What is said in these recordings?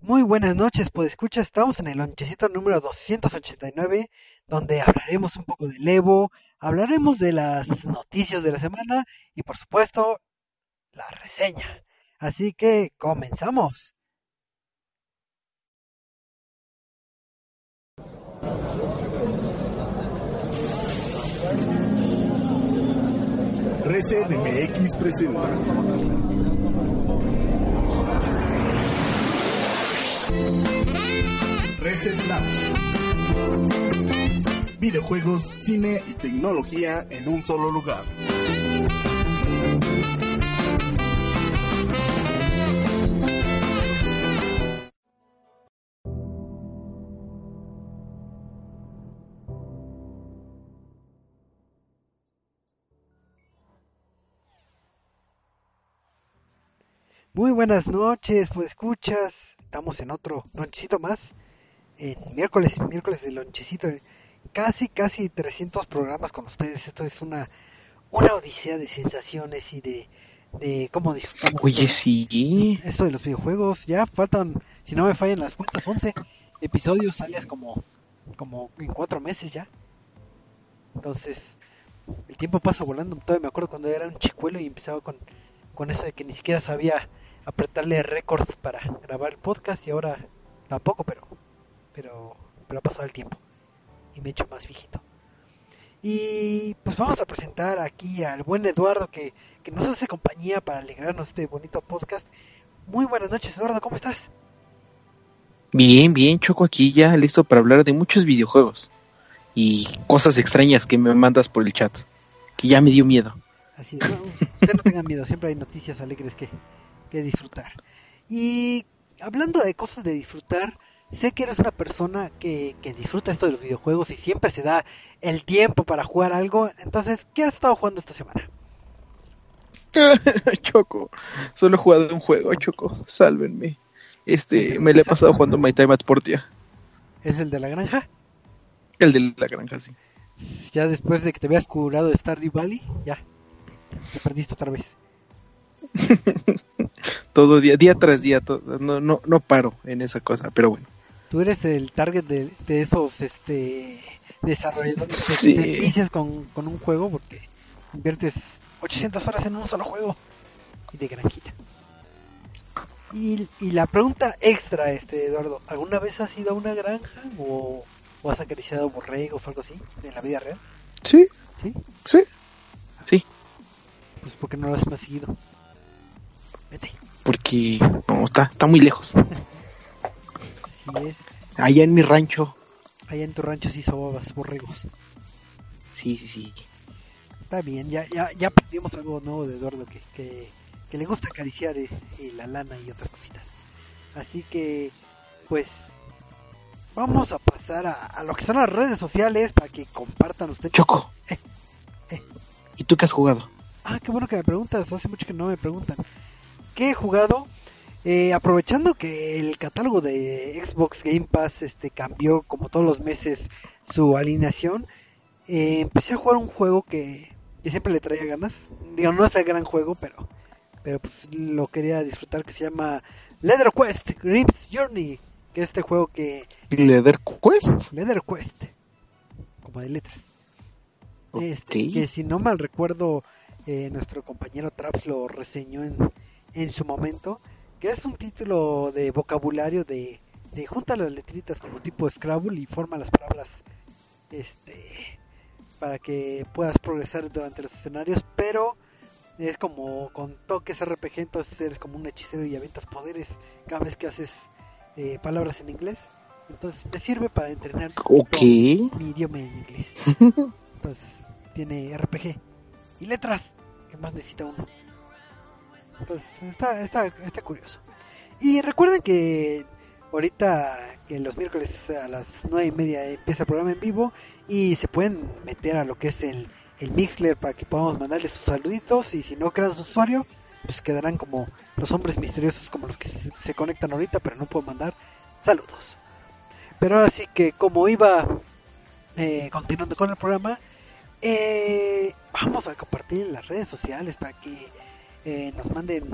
Muy buenas noches, pues escucha, estamos en el lonchecito número 289, donde hablaremos un poco del Evo, hablaremos de las noticias de la semana y por supuesto la reseña. Así que comenzamos. Reset MX presenta. Reset Lab. Videojuegos, cine y tecnología en un solo lugar. Muy buenas noches, pues escuchas, estamos en otro lonchecito más, en miércoles, miércoles de lonchecito, casi, casi 300 programas con ustedes, esto es una, una odisea de sensaciones y de, de cómo disfrutamos. Oye, esto, sí. esto de los videojuegos, ya faltan, si no me fallan las cuentas, 11 episodios, alias como, como en cuatro meses ya. Entonces, el tiempo pasa volando, todavía me acuerdo cuando era un chicuelo y empezaba con, con eso de que ni siquiera sabía apretarle récord para grabar el podcast y ahora tampoco, pero, pero, pero ha pasado el tiempo y me he hecho más viejito. Y pues vamos a presentar aquí al buen Eduardo que, que nos hace compañía para alegrarnos este bonito podcast. Muy buenas noches Eduardo, ¿cómo estás? Bien, bien, Choco aquí ya listo para hablar de muchos videojuegos y cosas extrañas que me mandas por el chat, que ya me dio miedo. Así es, no, usted no tenga miedo, siempre hay noticias alegres que, que disfrutar. Y hablando de cosas de disfrutar, sé que eres una persona que, que disfruta esto de los videojuegos y siempre se da el tiempo para jugar algo. Entonces, ¿qué has estado jugando esta semana? Choco, solo he jugado un juego, Choco, sálvenme. Este, me le he pasado jugando My Time at Portia, ¿Es el de la granja? el de la granja, sí. Ya después de que te habías curado de Stardew Valley, ya, te perdiste otra vez. Todo día, día tras día, to- no, no, no paro en esa cosa, pero bueno. Tú eres el target de, de esos este desarrolladores que te vicias con, con un juego porque inviertes 800 horas en un solo juego y de granjita. Y, y la pregunta extra, este Eduardo, ¿alguna vez has ido a una granja o, o has acariciado borregos o algo así en la vida real? Sí, ¿Sí? sí, sí, Pues porque no lo has más seguido. Vete. porque no, está, está muy lejos. Así es. Allá en mi rancho, Allá en tu rancho sí sobabas borregos. sí, sí, sí. Está bien, ya, ya, ya aprendimos algo nuevo de Eduardo que, que, que le gusta acariciar eh, eh, la lana y otras cositas. Así que, pues, vamos a pasar a, a lo que son las redes sociales para que compartan ustedes. Choco. Eh, eh. ¿Y tú qué has jugado? Ah, qué bueno que me preguntas, hace mucho que no me preguntan. ¿Qué he jugado? Eh, aprovechando que el catálogo de Xbox Game Pass este cambió como todos los meses su alineación, eh, empecé a jugar un juego que, que siempre le traía ganas. Digo, no es el gran juego, pero pero pues lo quería disfrutar que se llama Leather Quest Grimm's Journey, que es este juego que ¿Leather Quest? Leather Quest, como de letras. Este, que si no mal recuerdo, eh, nuestro compañero Traps lo reseñó en, en su momento, que es un título de vocabulario de, de junta las letritas como tipo Scrabble y forma las palabras este para que puedas progresar durante los escenarios, pero es como con toques RPG, entonces eres como un hechicero y aventas poderes cada vez que haces eh, palabras en inglés. Entonces me sirve para entrenar mi idioma en inglés. Entonces tiene RPG y letras, que más necesita uno. Está, está, está curioso. Y recuerden que ahorita que los miércoles a las nueve y media empieza el programa en vivo y se pueden meter a lo que es el, el Mixler para que podamos mandarles sus saluditos y si no crean su usuario pues quedarán como los hombres misteriosos como los que se, conectan ahorita pero no puedo mandar saludos. Pero ahora sí que como iba eh, continuando con el programa, eh, vamos a compartir las redes sociales para que eh, nos manden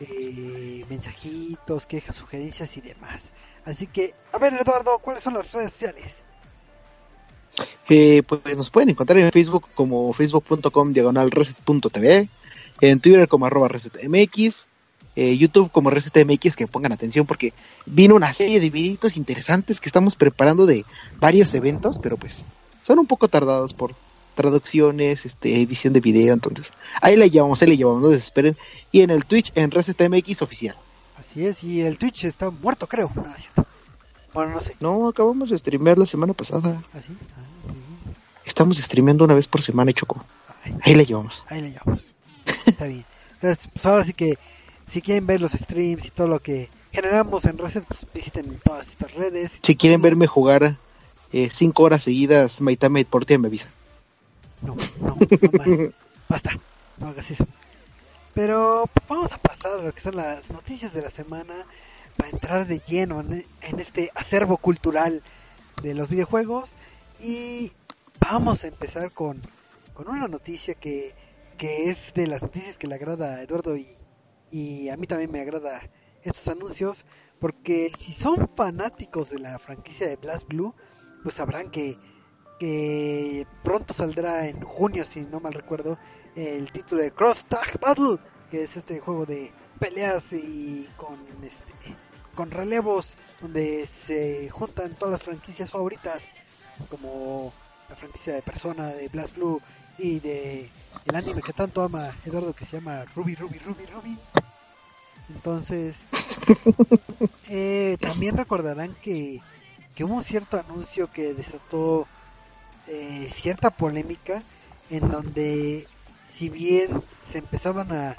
eh, mensajitos, quejas, sugerencias y demás. Así que, a ver Eduardo, ¿cuáles son las redes sociales? Eh, pues nos pueden encontrar en Facebook como facebook.com diagonal reset.tv, en Twitter como arroba resetmx, eh, YouTube como resetmx, que pongan atención porque vino una serie de videitos interesantes que estamos preparando de varios eventos, pero pues son un poco tardados por traducciones, este, edición de video, entonces ahí le llevamos, ahí le llevamos, no desesperen. Y en el Twitch en resetmx oficial. Así es, y el Twitch está muerto, creo. No, es cierto. Bueno, no sé. No, acabamos de streamear la semana pasada. ¿Así? Ah, bien. Estamos streameando una vez por semana, Choco. Ay, Ahí le llevamos. ahí le llevamos. Está bien. Entonces, pues ahora sí que, si quieren ver los streams y todo lo que generamos en Reset, pues visiten todas estas redes. Si quieren verme jugar eh, cinco horas seguidas, Maitame por ti me avisa. No, no, no más. Basta, no hagas eso. Pero vamos a pasar a lo que son las noticias de la semana para entrar de lleno en, en este acervo cultural de los videojuegos. Y vamos a empezar con, con una noticia que, que es de las noticias que le agrada a Eduardo y, y a mí también me agrada estos anuncios. Porque si son fanáticos de la franquicia de Blast Blue, pues sabrán que que pronto saldrá en junio, si no mal recuerdo, el título de Cross Tag Battle, que es este juego de peleas y con este con relevos donde se juntan todas las franquicias favoritas como la franquicia de Persona de Blast Blue y de el anime que tanto ama Eduardo que se llama Ruby Ruby Ruby Ruby. Entonces, eh, también recordarán que, que hubo un cierto anuncio que desató eh, cierta polémica en donde si bien se empezaban a,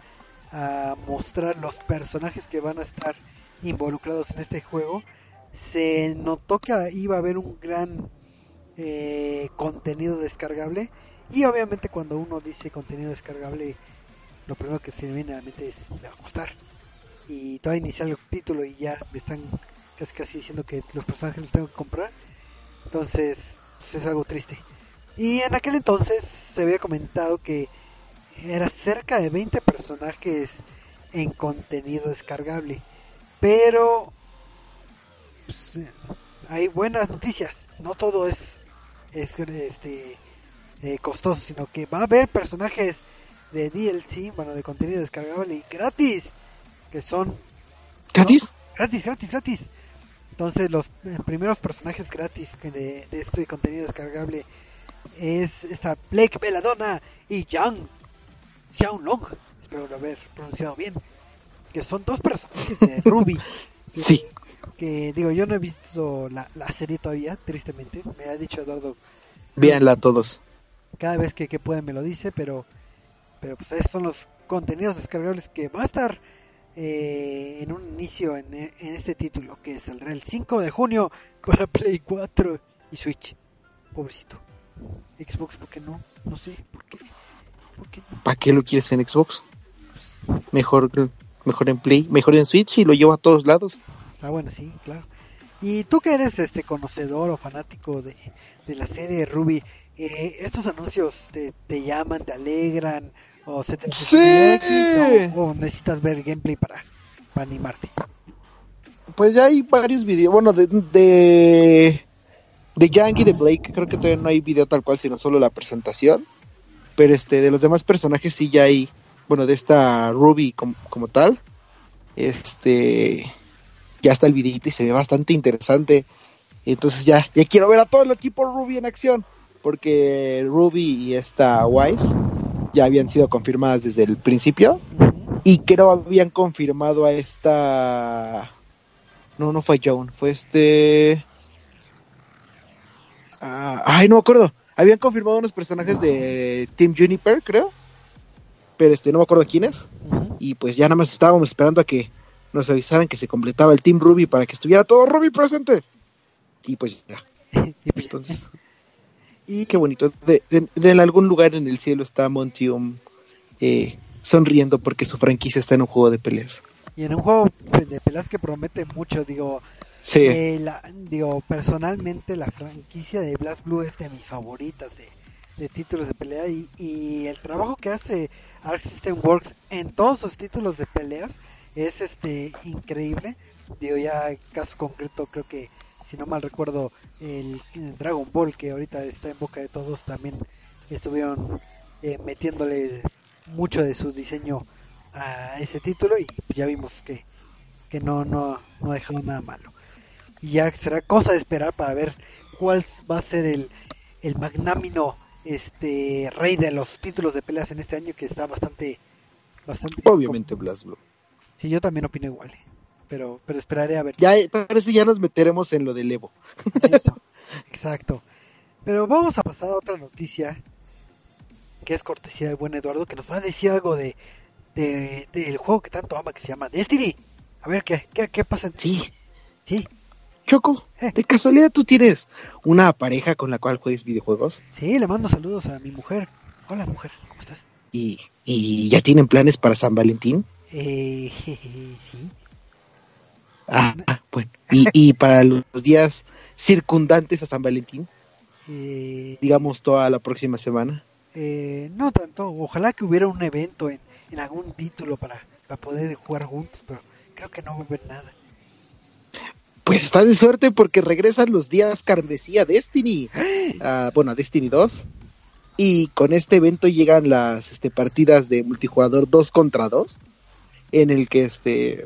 mostrar los personajes que van a estar involucrados en este juego, se notó que iba a haber un gran eh, contenido descargable. Y obviamente cuando uno dice contenido descargable lo primero que se viene a la mente es me va a costar y todavía iniciar el título y ya me están casi casi diciendo que los personajes los tengo que comprar. Entonces pues, es algo triste. Y en aquel entonces se había comentado que era cerca de 20 personajes en contenido descargable. Pero pues, hay buenas noticias. No todo es es este eh, costoso sino que va a haber personajes de DLC bueno de contenido descargable y gratis que son ¿Gratis? gratis gratis gratis entonces los eh, primeros personajes gratis de, de este contenido descargable es esta Blake Belladonna y Yang Xiaolong espero lo haber pronunciado bien que son dos personajes de Ruby Sí. que digo yo no he visto la, la serie todavía tristemente me ha dicho Eduardo Véanla todos. cada vez que, que puede me lo dice pero pero pues esos son los contenidos descargables que va a estar eh, en un inicio en, en este título que saldrá el 5 de junio para Play 4 y Switch pobrecito Xbox ¿por qué no? no sé ¿por qué? ¿por qué no? ¿Para qué lo quieres en Xbox? Mejor, mejor en Play, mejor en Switch y lo llevo a todos lados. Ah, bueno, sí, claro. Y tú que eres este conocedor o fanático de, de la serie Ruby, eh, ¿estos anuncios te, te llaman, te alegran o se te ¡Sí! X, o, o necesitas ver gameplay para, para animarte? Pues ya hay varios videos, bueno, de, de, de Yang y de Blake, creo que todavía no hay video tal cual, sino solo la presentación. Pero este, de los demás personajes sí ya hay, bueno, de esta Ruby como, como tal, este, ya está el videito y se ve bastante interesante. Entonces ya, ya quiero ver a todo el equipo Ruby en acción, porque Ruby y esta Wise ya habían sido confirmadas desde el principio. Y creo habían confirmado a esta. No, no fue Joan, fue este. Ah, ay, no me acuerdo. Habían confirmado unos personajes de Team Juniper, creo. Pero este, no me acuerdo quiénes. Ujú. Y pues ya nada más estábamos esperando a que nos avisaran que se completaba el Team Ruby para que estuviera todo Ruby presente. Y pues ya. y, Entonces, y qué bonito. De, de- de en algún lugar en el cielo está Montium eh, sonriendo porque su franquicia está en un juego de peleas. y en un juego de peleas que promete mucho, digo, Sí, Eh, la- digo, personalmente la franquicia de Blast Blue es de mis favoritas de, de títulos de pelea y, y el trabajo que hace Arc System Works en todos sus títulos de peleas es este increíble. Digo, ya caso concreto, creo que si no mal recuerdo, el, Dragon Ball que ahorita está en boca de todos también estuvieron eh, metiéndole mucho de su diseño a ese título y ya vimos que, que no, no, no ha dejado nada malo. Y ya será cosa de esperar para ver cuál va a ser el, el magnámino este rey de los títulos de peleas en este año que está bastante bastante obviamente Blasblue sí yo también opino igual eh pero, pero esperaré a ver. Ya, parece ya nos meteremos en lo del Evo. exacto. Pero vamos a pasar a otra noticia que es cortesía del buen Eduardo, que nos va a decir algo de, del juego que tanto ama que se llama Destiny. A ver qué, qué, qué pasa. Sí. Sí. Choco, eh. ¿de casualidad tú tienes una pareja con la cual juegues videojuegos? Sí, le mando saludos a mi mujer. Hola mujer, ¿cómo estás? ¿Y, y ya tienen planes para San Valentín? Eh, sí. Ah, bueno. ¿Y, ¿Y, para los días circundantes a San Valentín? Eh, digamos toda la próxima semana. Eh, no tanto. Ojalá que hubiera un evento en, en algún título para, para, poder jugar juntos, pero creo que no va a haber nada. Pues estás de suerte porque regresan los días carmesí a Destiny. Uh, bueno, a Destiny 2. Y con este evento llegan las este, partidas de multijugador 2 contra 2. En el que este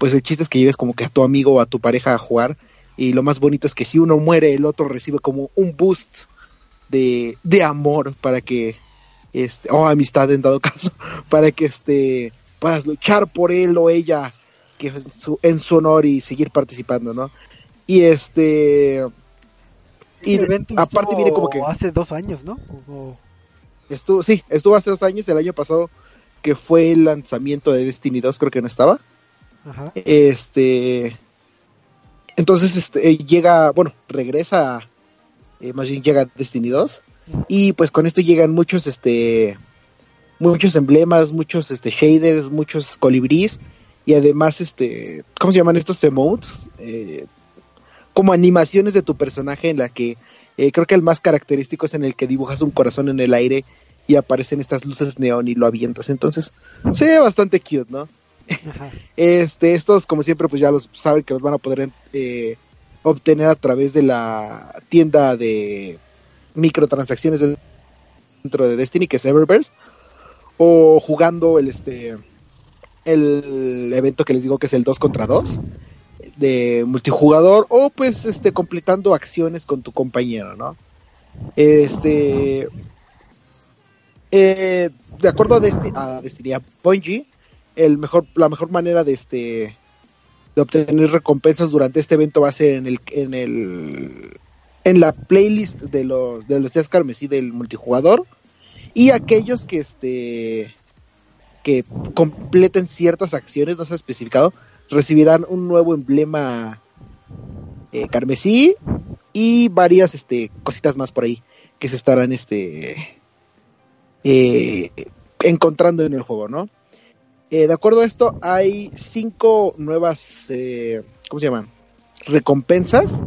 pues el chiste es que lleves como que a tu amigo o a tu pareja a jugar y lo más bonito es que si uno muere el otro recibe como un boost de, de amor para que este o amistad en dado caso para que este puedas luchar por él o ella que en su, en su honor y seguir participando no y este y aparte viene como que hace dos años no o... estuvo sí estuvo hace dos años el año pasado que fue el lanzamiento de Destiny 2 creo que no estaba este. Entonces este, llega, bueno, regresa, eh, más bien llega Destiny 2. Y pues con esto llegan muchos, este, muchos emblemas, muchos este, shaders, muchos colibríes. Y además, este, ¿cómo se llaman estos emotes? Eh, como animaciones de tu personaje en la que eh, creo que el más característico es en el que dibujas un corazón en el aire y aparecen estas luces neón y lo avientas. Entonces, se ve bastante cute, ¿no? Este, estos, como siempre, pues ya los saben que los van a poder eh, obtener a través de la tienda de microtransacciones dentro de Destiny, que es Eververse, o jugando el este el evento que les digo que es el 2 contra 2 de multijugador o pues este completando acciones con tu compañero, ¿no? Este eh, de acuerdo a, Destiny, a Destiny, a Bungie, el mejor, la mejor manera de este de obtener recompensas durante este evento va a ser en el, en el en la playlist de los de los días carmesí del multijugador. Y aquellos que este que completen ciertas acciones no se ha especificado recibirán un nuevo emblema eh, carmesí y varias este cositas más por ahí que se estarán este eh, encontrando en el juego no eh, de acuerdo a esto, hay cinco nuevas, eh, ¿cómo se llaman? Recompensas.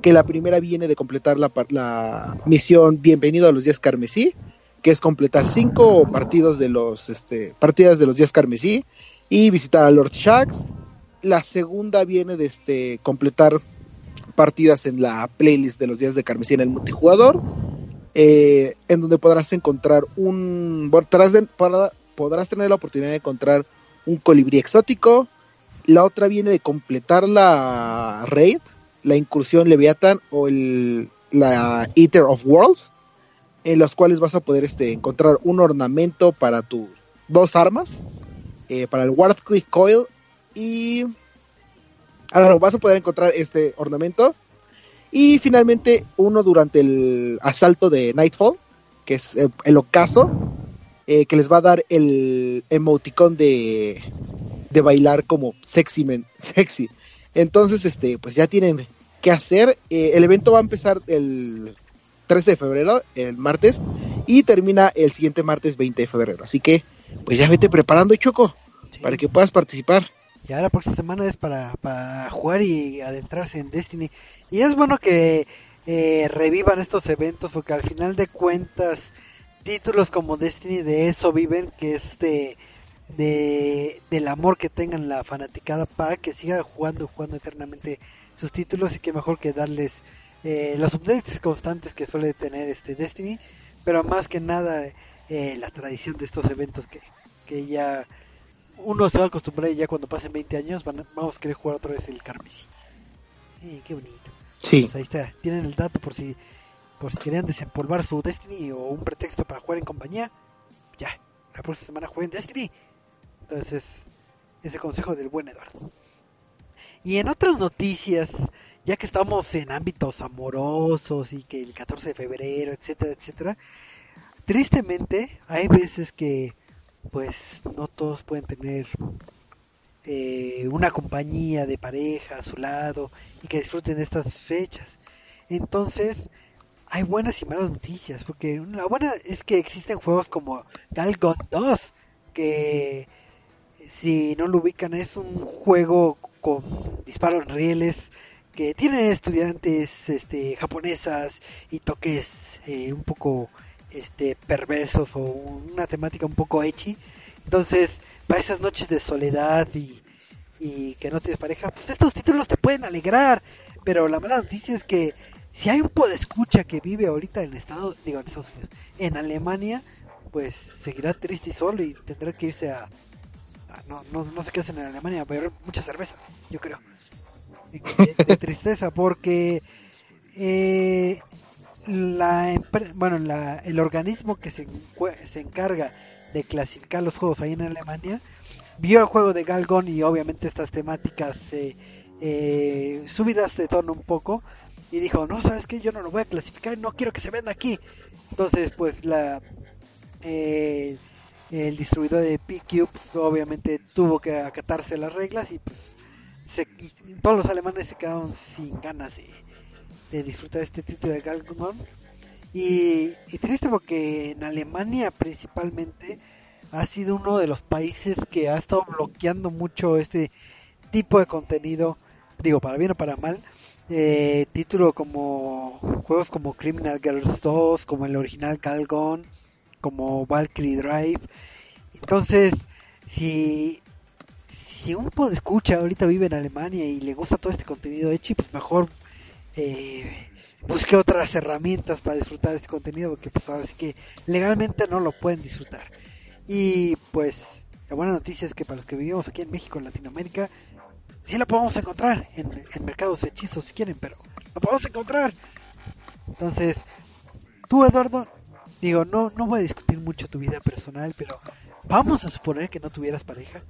Que la primera viene de completar la, misión Bienvenido a los días carmesí, que es completar cinco partidos de los, este, partidas de los días carmesí y visitar a Lord Shax. La segunda viene de este, completar partidas en la playlist de los días de carmesí en el multijugador. Eh, en donde podrás encontrar un. Podrás, podrás tener la oportunidad de encontrar un colibrí exótico. La otra viene de completar la raid, la incursión Leviathan o el, la Eater of Worlds, en las cuales vas a poder este, encontrar un ornamento para tus dos armas, eh, para el Wardcliff Coil y... Ahora vas a poder encontrar este ornamento. Y finalmente uno durante el asalto de Nightfall, que es el ocaso, eh, que les va a dar el emoticón de, de bailar como sexy, men, sexy. Entonces, este, pues ya tienen que hacer. Eh, el evento va a empezar el 13 de febrero, el martes, y termina el siguiente martes 20 de febrero. Así que, pues ya vete preparando, Choco, para que puedas participar. Ya la próxima semana es para, para jugar y adentrarse en Destiny. Y es bueno que eh, revivan estos eventos, porque al final de cuentas títulos como Destiny de eso viven, que es de de, del amor que tengan la fanaticada para que siga jugando, jugando eternamente sus títulos y que mejor que darles eh, los updates constantes que suele tener este Destiny, pero más que nada eh, la tradición de estos eventos que, que ya uno se va a acostumbrar y ya cuando pasen 20 años van, vamos a querer jugar otra vez el Carmesí. Eh, qué bonito. Sí. Pues ahí está, tienen el dato por si por si querían desempolvar su Destiny o un pretexto para jugar en compañía. Ya, la próxima semana jueguen Destiny. Entonces, ese consejo del buen Eduardo. Y en otras noticias, ya que estamos en ámbitos amorosos y que el 14 de febrero, etcétera, etcétera, tristemente hay veces que pues no todos pueden tener eh, una compañía de pareja a su lado y que disfruten estas fechas. Entonces, hay buenas y malas noticias, porque la buena es que existen juegos como Galgon 2, que si no lo ubican es un juego con disparos rieles que tiene estudiantes este, japonesas y toques eh, un poco este, perversos o una temática un poco ecchi. Entonces, para esas noches de soledad y, y que no tienes pareja, pues estos títulos te pueden alegrar. Pero la mala noticia es que si hay un escucha que vive ahorita en Estados, digo en Estados Unidos, en Alemania, pues seguirá triste y solo y tendrá que irse a, a no, no, no sé qué hacen en Alemania, a beber mucha cerveza, yo creo. De, tristeza, porque eh, la bueno la, el organismo que se, se encarga de clasificar los juegos ahí en Alemania vio el juego de Galgon y obviamente estas temáticas eh, eh, subidas de tono un poco y dijo no sabes que yo no lo voy a clasificar no quiero que se venda aquí entonces pues la eh, el distribuidor de PQ pues, obviamente tuvo que acatarse las reglas y pues se- todos los alemanes se quedaron sin ganas de, de disfrutar este título de Galgun y, y triste porque en Alemania principalmente ha sido uno de los países que ha estado bloqueando mucho este tipo de contenido digo para bien o para mal eh, título como juegos como Criminal Girls 2 como el original Galgon como Valkyrie Drive. Entonces si si un escucha ahorita vive en Alemania y le gusta todo este contenido hecho pues mejor eh, busque otras herramientas para disfrutar de este contenido porque pues ahora sí que legalmente no lo pueden disfrutar. Y pues la buena noticia es que para los que vivimos aquí en México en Latinoamérica sí la podemos encontrar en, mercados de hechizos si quieren pero lo podemos encontrar entonces tú Eduardo digo no no voy a discutir mucho tu vida personal pero vamos a suponer que no tuvieras pareja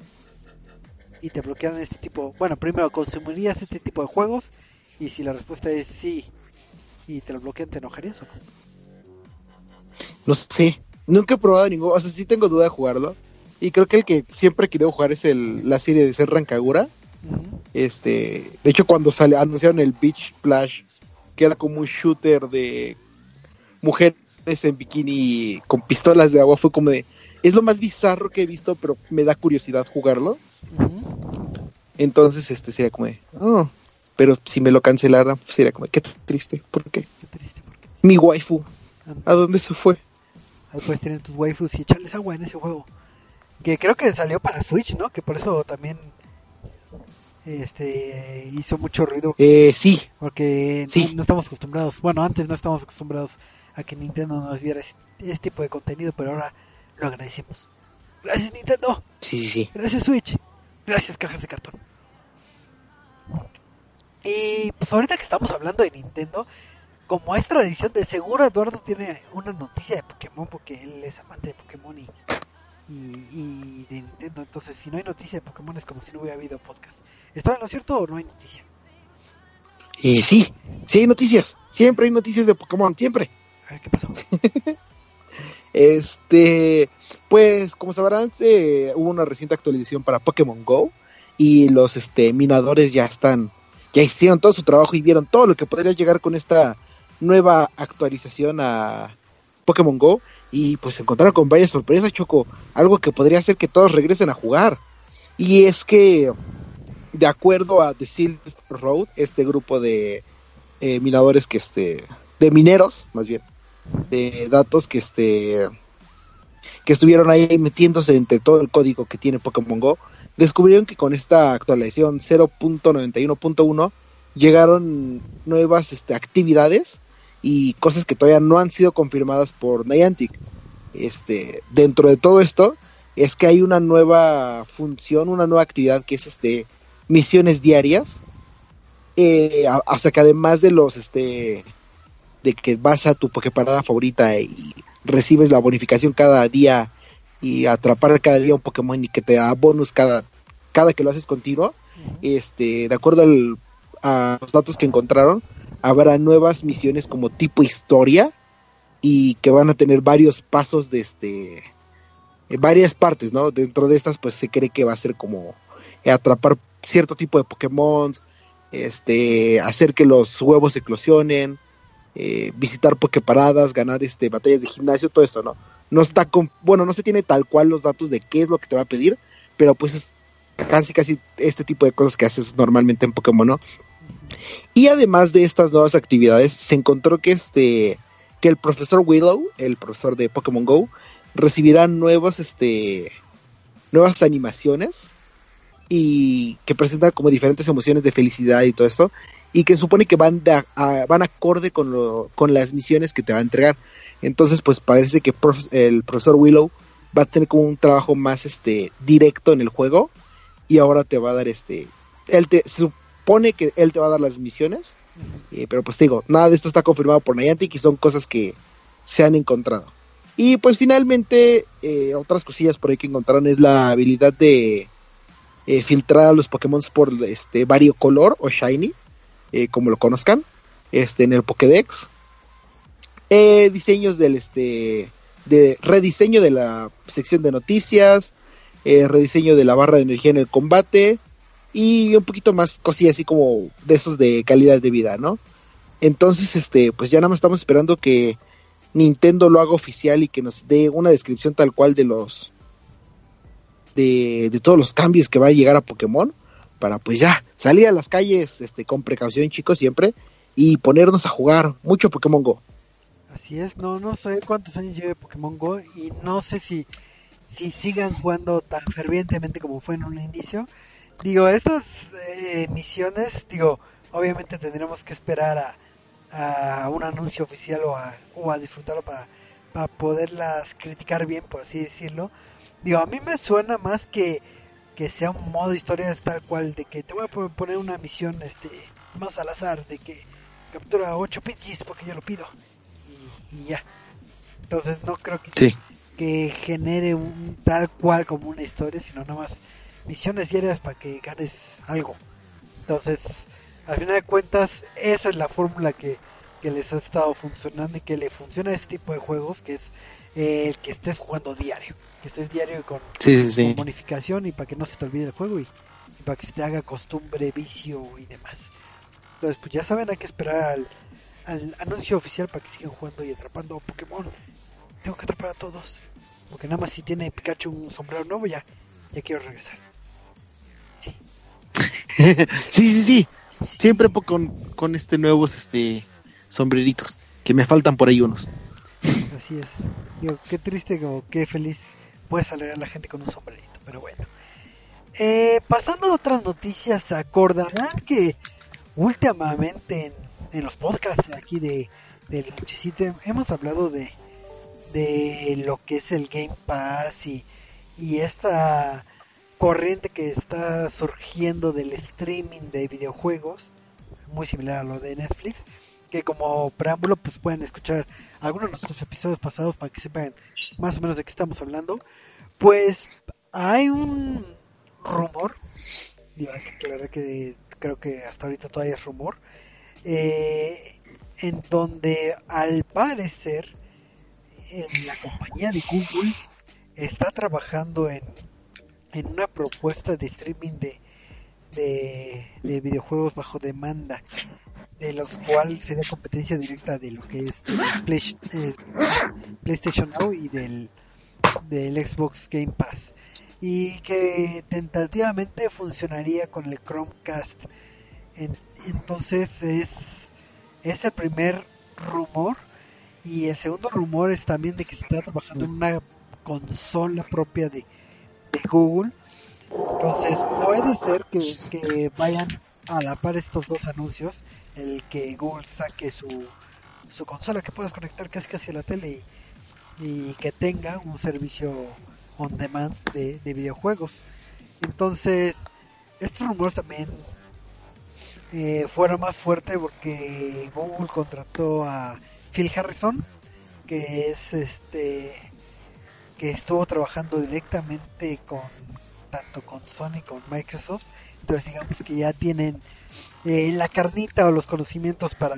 y te bloquearan este tipo bueno primero consumirías este tipo de juegos y si la respuesta es sí y te lo bloquean te enojarías o no? No sé, nunca he probado ninguno, o sea, sí tengo duda de jugarlo. Y creo que el que siempre querido jugar es el, la serie de Ser Rancagura. Este, de hecho, cuando sale, anunciaron el Beach Splash, que era como un shooter de mujeres en bikini con pistolas de agua, fue como de. Es lo más bizarro que he visto, pero me da curiosidad jugarlo. Entonces, este sería como de. Oh, pero si me lo cancelaran, pues sería como, de, qué triste, ¿por qué? qué triste porque Mi waifu, anda. ¿a dónde se fue? Ahí puedes tener tus waifus y echarles agua en ese juego. Que creo que salió para Switch, ¿no? Que por eso también este hizo mucho ruido. Eh, sí, Porque no- Sí. no, estamos acostumbrados. Bueno, antes no estábamos acostumbrados a que Nintendo nos diera este, este tipo de contenido, pero ahora lo agradecemos. Gracias Nintendo. sí, sí, sí. Gracias Switch. Gracias cajas de cartón. Y pues ahorita que estamos hablando de Nintendo, como es tradición, de seguro Eduardo tiene una noticia de Pokémon porque él es amante de Pokémon y, y, y de Nintendo. Entonces, si no hay noticia de Pokémon es como si no hubiera habido podcast. ¿Estoy en lo cierto o no hay noticia? Eh, sí, sí hay noticias. Siempre hay noticias de Pokémon, siempre. A ver qué pasó. Este, pues como sabrán, eh, hubo una reciente actualización para Pokémon Go y los este, minadores ya están, ya hicieron todo su trabajo y vieron todo lo que podría llegar con esta nueva actualización a Pokémon Go y pues se encontraron con varias sorpresas, Choco, algo que podría hacer que todos regresen a jugar. Y es que, de acuerdo a The Silk Road, este grupo de eh, minadores que este, de mineros, más bien, de datos que este que estuvieron ahí metiéndose entre todo el código que tiene Pokémon Go, descubrieron que con esta actualización 0.91.1 llegaron nuevas este, actividades y cosas que todavía no han sido confirmadas por Niantic. Este, dentro de todo esto es que hay una nueva función, una nueva actividad que es este misiones diarias. Eh, hasta que además de los este de que vas a tu Poképarada favorita y recibes la bonificación cada día y atrapar cada día un Pokémon y que te da bonus cada, cada que lo haces continuo, este, de acuerdo a los datos que encontraron, habrá nuevas misiones como tipo historia y que van a tener varios pasos de este varias partes, ¿no? Dentro de estas pues se cree que va a ser como atrapar cierto tipo de Pokémon, este, hacer que los huevos eclosionen, eh, visitar Poképaradas, ganar este batallas de gimnasio, todo eso, ¿no? No está con, bueno, no se tiene tal cual los datos de qué es lo que te va a pedir, pero pues es casi casi este tipo de cosas que haces normalmente en Pokémon, ¿no? Y además de estas nuevas actividades, se encontró que este que el profesor Willow, el profesor de Pokémon Go, recibirá nuevos este nuevas animaciones y que presentan como diferentes emociones de felicidad y todo esto y que supone que van de van acorde con lo, con las misiones que te va a entregar. Entonces, pues parece que el profesor Willow va a tener como un trabajo más este directo en el juego y ahora te va a dar este él te supone que él te va a dar las misiones, eh, pero pues te digo, nada de esto está confirmado por Niantic y son cosas que se han encontrado. Y pues finalmente, eh, otras cosillas por ahí que encontraron es la habilidad de eh, filtrar a los Pokémon por este variocolor o shiny, como lo conozcan, este en el Pokédex. diseños del este de rediseño de la sección de noticias, rediseño de la barra de energía en el combate, y un poquito más cosillas así como de esos de calidad de vida, ¿no? Entonces, este, pues ya nada más estamos esperando que Nintendo lo haga oficial y que nos dé una descripción tal cual de los de, de todos los cambios que va a llegar a Pokémon para pues ya salir a las calles este con precaución chicos siempre y ponernos a jugar mucho Pokémon Go. Así es, no no sé cuántos años lleve Pokémon Go y no sé si si sigan jugando tan fervientemente como fue en un inicio, digo, estas eh, misiones, digo, obviamente tendremos que esperar a, a un anuncio oficial o a, o a disfrutarlo para, para poderlas criticar bien, por así decirlo. Digo, a mí me suena más que, que sea un modo historia tal cual, de que te voy a poner una misión este más al azar, de que captura 8 pitches porque yo lo pido. Y, ya. Entonces no creo que, que genere un tal cual como una historia, sino nada más misiones diarias para que ganes algo. Entonces, al final de cuentas, esa es la fórmula que, les ha estado funcionando y que le funciona a este tipo de juegos, que es el que estés jugando diario, que estés diario con, bonificación y para que no se te olvide el juego y, para que se te haga costumbre, vicio y demás. Entonces, pues ya saben, hay que esperar al, anuncio oficial para que sigan jugando y atrapando Pokémon. Tengo que atrapar a todos, porque nada más si tiene Pikachu un sombrero nuevo ya, ya quiero regresar. sí, sí, sí. Siempre con, con este nuevos este sombreritos, que me faltan por ahí unos. Así es. Digo, qué triste o qué feliz puede salir a la gente con un sombrerito, pero bueno. Eh, pasando a otras noticias, acordarán que últimamente en, en los podcasts aquí de del hemos hablado de, de lo que es el Game Pass y, y esta corriente que está surgiendo del streaming de videojuegos, muy similar a lo de Netflix, que como preámbulo pues pueden escuchar algunos de nuestros episodios pasados para que sepan más o menos de qué estamos hablando. Pues hay un rumor, digo, hay que aclarar que creo que hasta ahorita todavía es rumor, eh, en donde al parecer en la compañía de Google está trabajando en en una propuesta de streaming de, de, videojuegos bajo demanda, de los cuales sería competencia directa de lo que es eh, PlayStation Now y del, del Xbox Game Pass. Y que tentativamente funcionaría con el Chromecast. entonces es, es el primer rumor. Y el segundo rumor es también de que se está trabajando en una consola propia de, de Google. Entonces puede ser que, que vayan a la par estos dos anuncios, el que Google saque su, su consola que puedas conectar casi casi a la tele y, que tenga un servicio on demand de, de videojuegos. Entonces, estos rumores también eh, fueron más fuertes porque Google contrató a Phil Harrison, que es este que estuvo trabajando directamente con tanto con Sony como con Microsoft. Entonces digamos que ya tienen eh, la carnita o los conocimientos para,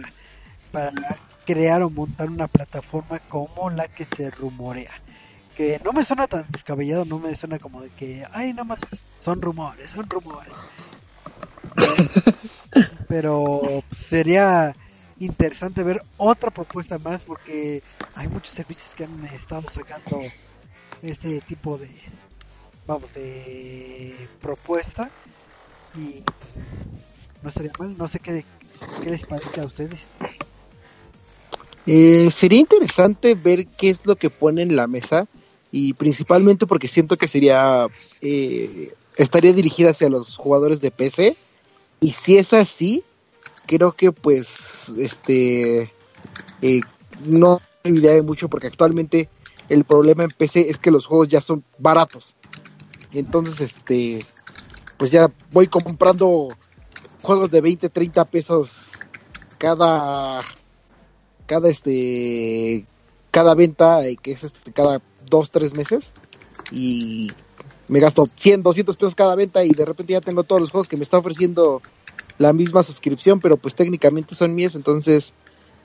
para crear o montar una plataforma como la que se rumorea. Que no me suena tan descabellado, no me suena como de que, ay, nada más son rumores, son rumores. Pero sería interesante ver otra propuesta más porque hay muchos servicios que han estado sacando este tipo de, vamos, de propuesta y pues, no estaría mal, no sé qué, qué les parece a ustedes. Eh, sería interesante ver qué es lo que pone en la mesa y principalmente porque siento que sería eh, estaría dirigida hacia los jugadores de PC y si es así creo que pues este eh, no serviría de mucho porque actualmente el problema en PC es que los juegos ya son baratos entonces este pues ya voy comprando juegos de 20 30 pesos cada cada este cada venta eh, que es este, cada dos tres meses. Y me gasto 100 200 pesos cada venta y de repente ya tengo todos los juegos que me está ofreciendo la misma suscripción pero pues técnicamente son míos. Entonces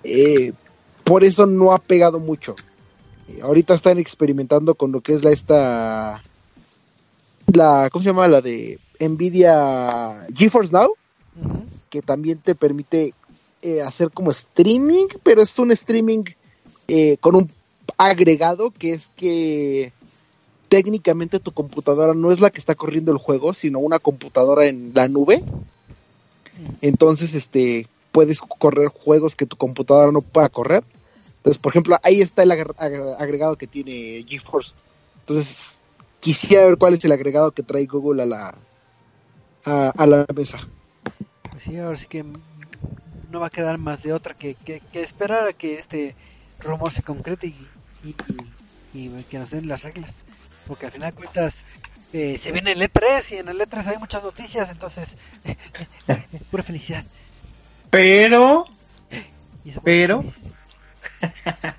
eh, por eso no ha pegado mucho. Eh, ahorita están experimentando con lo que es la esta la cómo se llama la de Nvidia GeForce Now. Que también te permite eh, hacer como streaming, pero es un streaming eh, con un agregado que es que técnicamente tu computadora no es la que está corriendo el juego, sino una computadora en la nube. Entonces, este, puedes correr juegos que tu computadora no pueda correr. Entonces, por ejemplo, ahí está el agregado que tiene GeForce. Entonces, quisiera ver cuál es el agregado que trae Google a la a, a la mesa. Sí, ahora sí que no va a quedar más de otra que, que, que esperar a que este rumor se concrete y, y, y, y, que nos den las reglas. Porque al final de cuentas eh, se viene el E3 y en el E3 hay muchas noticias, entonces eh, eh, pura felicidad. Pero, pero,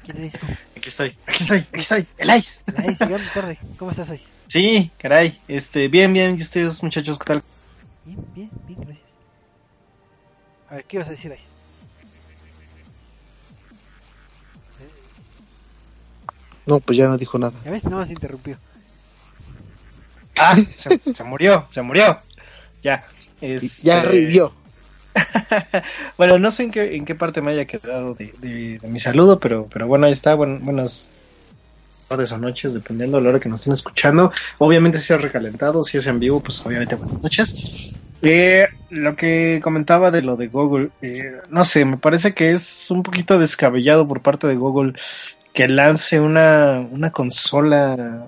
¿quién eres tú? Aquí estoy, aquí estoy, aquí estoy, el Ice. El Ice, llegando tarde. ¿Cómo estás, Ice? Sí, caray, este, bien, bien, ¿y ustedes muchachos qué tal? Bien, bien, bien, gracias. A ver, ¿qué ibas a decir ahí? No, pues ya no dijo nada. ¿Ya ves? Nada más interrumpió. Ah, se, se murió, se murió. Ya. Es, ya revivió. bueno, no sé en qué, en qué parte me haya quedado de, de, de mi saludo, pero, pero bueno, ahí está. Bueno, buenas tardes o noches, dependiendo de la hora que nos estén escuchando. Obviamente, si es recalentado, si es en vivo, pues obviamente buenas noches. Eh, lo que comentaba de lo de Google, eh, no sé, me parece que es un poquito descabellado por parte de Google que lance una, una consola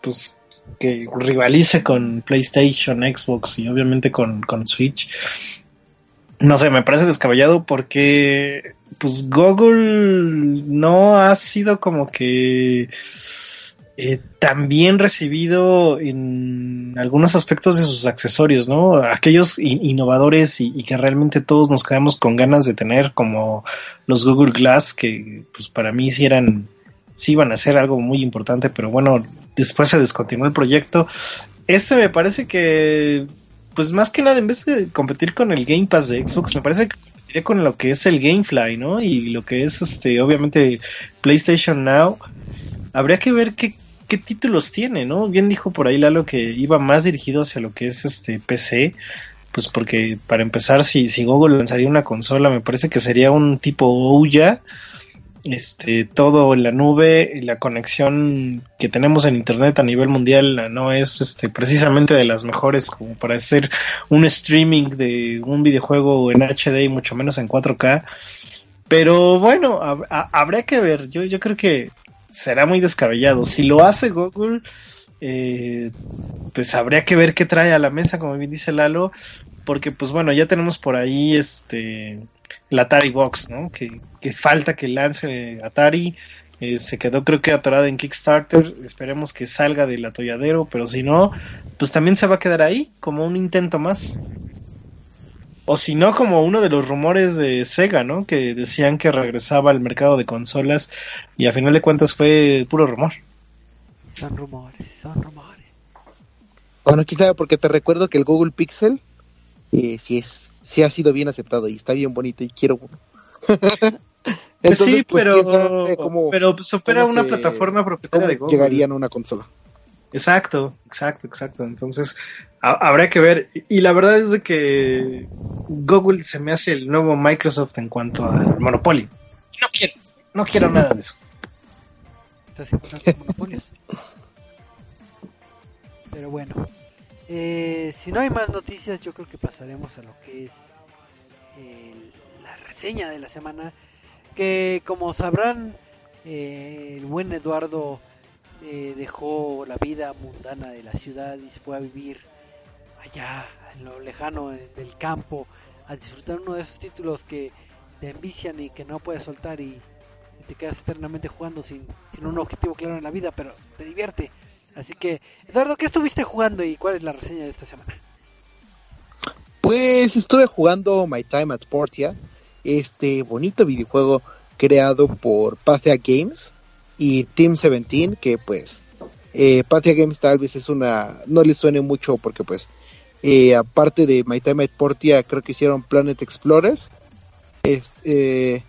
pues que rivalice con PlayStation, Xbox y obviamente con, con Switch. No sé, me parece descabellado porque pues Google no ha sido como que eh, también recibido en algunos aspectos de sus accesorios, ¿no? Aquellos in innovadores y, y, que realmente todos nos quedamos con ganas de tener, como los Google Glass, que pues para mí sí eran, sí iban a ser algo muy importante, pero bueno, después se descontinuó el proyecto. Este me parece que, pues más que nada, en vez de competir con el Game Pass de Xbox, me parece que competiría con lo que es el Gamefly, ¿no? Y lo que es, este, obviamente, PlayStation Now. Habría que ver qué, qué títulos tiene, ¿no? Bien dijo por ahí Lalo que iba más dirigido hacia lo que es este PC, pues porque para empezar, si, si Google lanzaría una consola, me parece que sería un tipo Ouya, este, todo en la nube, la conexión que tenemos en internet a nivel mundial no es este, precisamente de las mejores como para hacer un streaming de un videojuego en HD y mucho menos en 4K. Pero bueno, hab habría que ver. Yo, yo creo que será muy descabellado. Si lo hace Google, eh, pues habría que ver qué trae a la mesa, como bien dice Lalo, porque pues bueno, ya tenemos por ahí este la Atari Box, ¿no? Que, que falta que lance Atari. Eh, se quedó creo que atorada en Kickstarter. Esperemos que salga del atolladero, pero si no, pues también se va a quedar ahí como un intento más. O si no, como uno de los rumores de Sega, ¿no? Que decían que regresaba al mercado de consolas y a final de cuentas fue puro rumor. Son rumores, son rumores. Bueno, quizá porque te recuerdo que el Google Pixel eh, sí es, sí ha sido bien aceptado y está bien bonito y quiero uno. Pues sí, pues, pero, cómo- pero supera cómo una se- plataforma propietaria de Google. llegarían a una consola. Exacto, exacto, exacto. Entonces, ha- habrá que ver. Y la verdad es de que Google se me hace el nuevo Microsoft en cuanto al monopolio. Y No quiero, no quiero nada de eso. Estás importando monopolios. Pero bueno, eh, si no hay más noticias, yo creo que pasaremos a lo que es el- la reseña de la semana. Que como sabrán, eh, el buen Eduardo eh, dejó la vida mundana de la ciudad y se fue a vivir allá, en lo lejano del campo, a disfrutar uno de esos títulos que te envician y que no puedes soltar y, te quedas eternamente jugando sin, sin un objetivo claro en la vida, pero te divierte. Así que, Eduardo, ¿qué estuviste jugando y cuál es la reseña de esta semana? Pues estuve jugando My Time at Portia, este bonito videojuego creado por Pathia Games y Team 17, que pues eh, Pathia Games tal vez es una, no le suene mucho porque pues eh, aparte de My Time at Portia creo que hicieron Planet Explorers este, eh,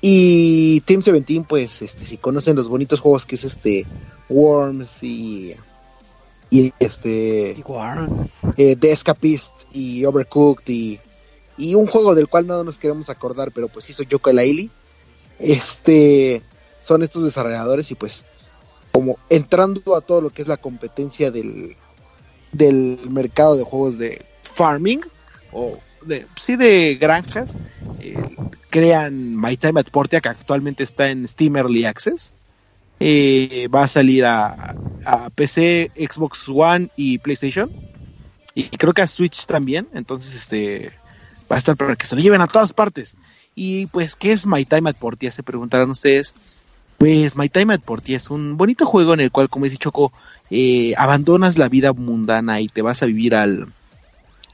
y Team 17 pues este si conocen los bonitos juegos que es este Worms y y este Y Worms. eh, The Escapist y Overcooked y, y un juego del cual no nos queremos acordar, pero pues hizo Yoko Laili. Este son estos desarrolladores y pues como entrando a todo lo que es la competencia del, del mercado de juegos de farming o de sí de granjas eh, crean My Time at Portia que actualmente está en Steam Early Access Eh, va a salir a, a PC, Xbox One y PlayStation y creo que a Switch también, entonces este va a estar para que se lo lleven a todas partes. Y pues, ¿qué es My Time at Portia? Se preguntarán ustedes. Pues My Time at Portia es un bonito juego en el cual, como dice Choco, eh, abandonas la vida mundana y te vas a vivir al,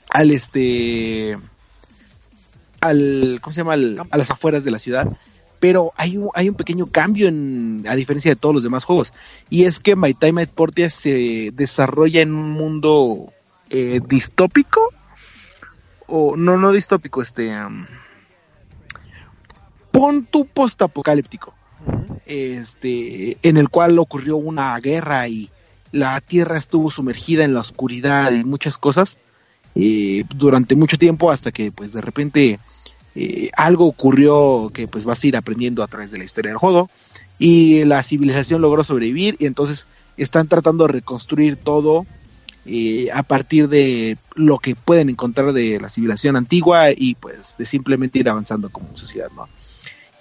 al este, al, ¿cómo se llama? A las afueras de la ciudad. Pero hay un, hay un pequeño cambio en, a diferencia de todos los demás juegos. Y es que My Time at Portia se desarrolla en un mundo eh, distópico. O no, no distópico, este. pon tu postapocalíptico. Este. En el cual ocurrió una guerra y la tierra estuvo sumergida en la oscuridad y muchas cosas. eh, durante mucho tiempo hasta que pues de repente eh, algo ocurrió que pues vas a ir aprendiendo a través de la historia del juego y la civilización logró sobrevivir y entonces están tratando de reconstruir todo eh, a partir de lo que pueden encontrar de la civilización antigua y pues de simplemente ir avanzando como sociedad, ¿no?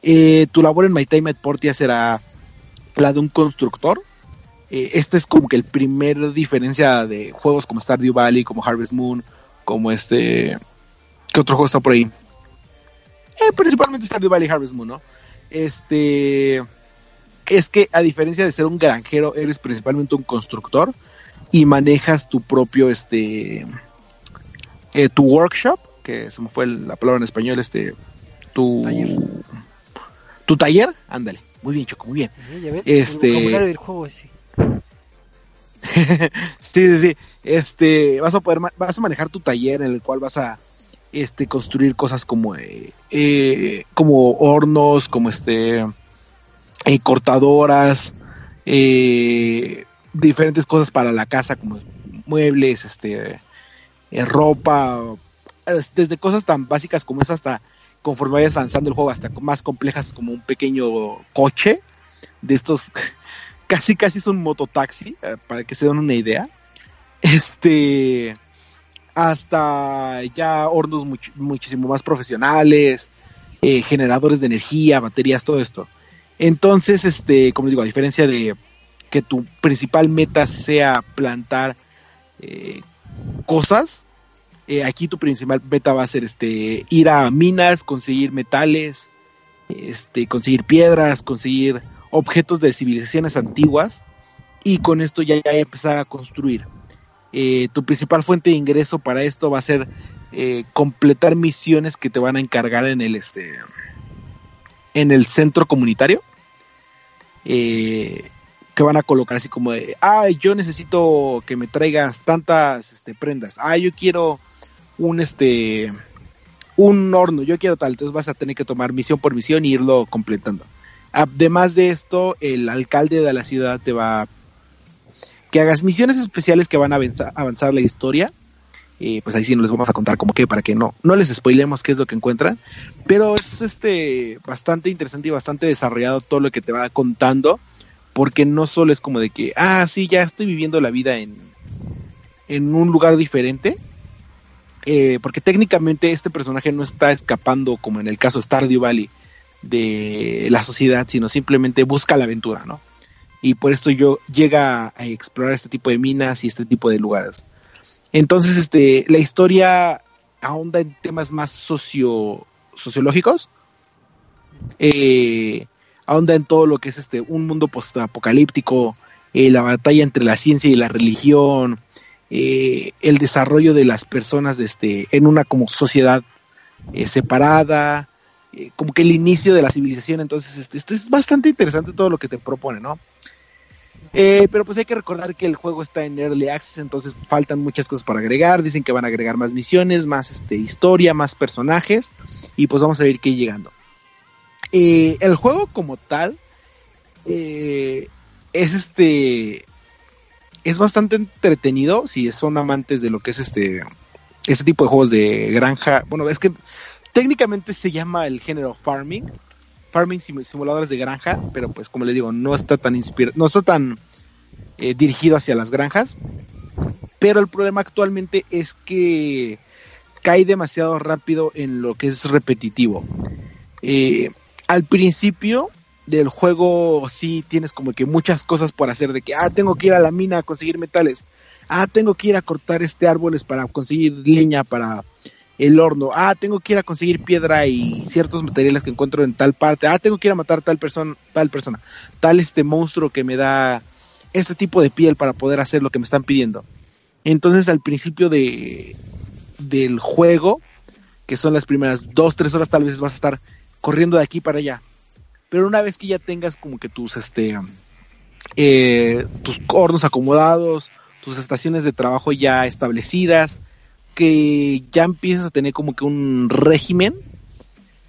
Eh, tu labor en My Time at Portia será la de un constructor. Esta es como que el primer diferencia de juegos como Stardew Valley, como Harvest Moon, como este... ¿Qué otro juego está por ahí? Eh, principalmente Stardew Valley y Harvest Moon, ¿no? Este... Es que a diferencia de ser un granjero, eres principalmente un constructor y manejas tu propio, este... eh, tu workshop, que se me fue la palabra en español, este... Tu... Taller. Tu taller, ándale. Muy bien, Choco, muy bien. ¿Ya ves? Este- del juego ese. sí, sí, sí. Este, vas a poder, vas a manejar tu taller en el cual vas a, este, construir cosas como, eh, eh, como hornos, como este, eh, cortadoras, eh, diferentes cosas para la casa, como muebles, este, ropa, es- desde cosas tan básicas como es hasta conforme vayas avanzando el juego, hasta más complejas como un pequeño coche de estos casi casi es un mototaxi, eh, para que se den una idea. Este hasta ya hornos much- muchísimo más profesionales, eh, generadores de energía, baterías, todo esto. Entonces, este, como digo, a diferencia de que tu principal meta sea plantar eh, cosas, eh, aquí tu principal meta va a ser este ir a minas, conseguir metales, este, conseguir piedras, conseguir objetos de civilizaciones antiguas y con esto ya, empezar a construir. Eh, tu principal fuente de ingreso para esto va a ser eh, completar misiones que te van a encargar en el este en el centro comunitario que van a colocar así como de ah yo necesito que me traigas tantas prendas ah yo quiero un este un horno yo quiero tal entonces vas a tener que tomar misión por misión y irlo completando además de esto el alcalde de la ciudad te va que hagas misiones especiales que van a avanzar, avanzar la historia. Eh, pues ahí sí no les vamos a contar como que para que no, no les spoilemos qué es lo que encuentran. Pero es este bastante interesante y bastante desarrollado todo lo que te va contando. Porque no solo es como de que, ah, sí, ya estoy viviendo la vida en, en un lugar diferente. Eh, porque técnicamente este personaje no está escapando, como en el caso de Stardew Valley, de la sociedad, sino simplemente busca la aventura, ¿no? y por esto yo llega a explorar este tipo de minas y este tipo de lugares. Entonces, este, la historia ahonda en temas más socio, sociológicos, eh, ahonda en todo lo que es este, un mundo postapocalíptico, eh, la batalla entre la ciencia y la religión, eh, el desarrollo de las personas este, en una como sociedad eh, separada, eh, como que el inicio de la civilización. Entonces, este, este, es bastante interesante todo lo que te propone, ¿no? Pero pues hay que recordar que el juego está en Early Access, entonces faltan muchas cosas para agregar. Dicen que van a agregar más misiones, más este, historia, más personajes. Y pues vamos a ver qué llegando. El juego como tal es este. Es bastante entretenido si son amantes de lo que es este. Este tipo de juegos de granja. Bueno, es que técnicamente se llama el género farming farming simuladores de granja, pero pues como les digo, no está tan no está tan eh, dirigido hacia las granjas. Pero el problema actualmente es que cae demasiado rápido en lo que es repetitivo. Eh, al principio del juego sí tienes como que muchas cosas por hacer de que ah tengo que ir a la mina a conseguir metales ah tengo que ir a cortar este árboles para conseguir leña para el horno. Ah, tengo que ir a conseguir piedra y ciertos materiales que encuentro en tal parte. Ah, tengo que ir a matar tal persona, tal persona, tal este monstruo que me da este tipo de piel para poder hacer lo que me están pidiendo. Entonces, al principio de del juego, que son las primeras dos, tres horas, tal vez vas a estar corriendo de aquí para allá. Pero una vez que ya tengas como que tus este eh, tus hornos acomodados, tus estaciones de trabajo ya establecidas, que ya empiezas a tener como que un régimen,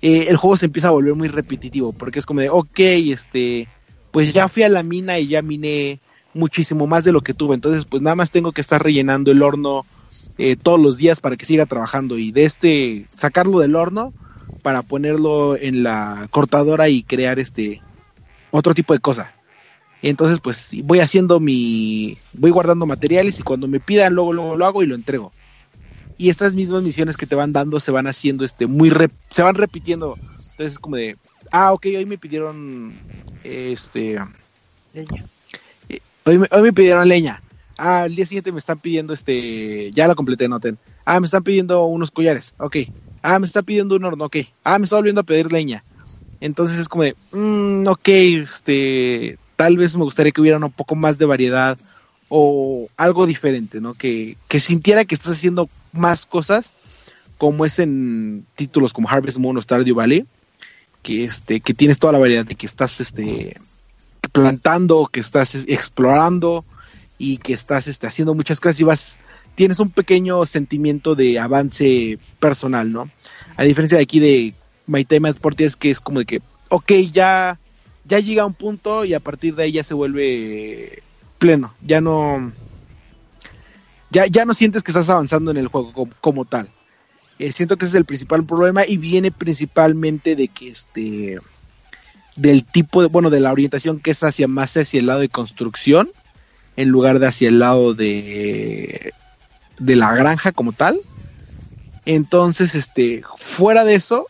eh, el juego se empieza a volver muy repetitivo, porque es como de, ok, este, pues ya fui a la mina y ya miné muchísimo más de lo que tuve, entonces pues nada más tengo que estar rellenando el horno eh, todos los días para que siga trabajando. Y de este, sacarlo del horno para ponerlo en la cortadora y crear este otro tipo de cosa. Entonces, pues voy haciendo mi. Voy guardando materiales y cuando me pidan, luego, luego lo hago y lo entrego. Y estas mismas misiones que te van dando se van haciendo este muy se van repitiendo. Entonces es como de ah ok hoy me pidieron este leña. eh, hoy me, hoy me pidieron leña. Ah el día siguiente me están pidiendo este ya lo completé noten. Ah me están pidiendo unos collares. Ok ah me está pidiendo un horno ok ah me está volviendo a pedir leña entonces es como de mmm, ok este tal vez me gustaría que hubiera un poco más de variedad o algo diferente, ¿no? Que, que sintiera que estás haciendo más cosas, como es en títulos como Harvest Moon o Stardew Valley, que este, que tienes toda la variedad de que estás este plantando, que estás explorando y que estás este, haciendo muchas cosas y vas, tienes un pequeño sentimiento de avance personal, ¿no? A diferencia de aquí de My Time at es que es como de que, ok, ya, ya llega a un punto y a partir de ahí ya se vuelve pleno, ya no ya, ya no sientes que estás avanzando en el juego como, tal. Eh, siento que ese es el principal problema y viene principalmente de que este del tipo de, bueno, de la orientación que es hacia más hacia el lado de construcción en lugar de hacia el lado de de la granja como tal. Entonces, este, fuera de eso,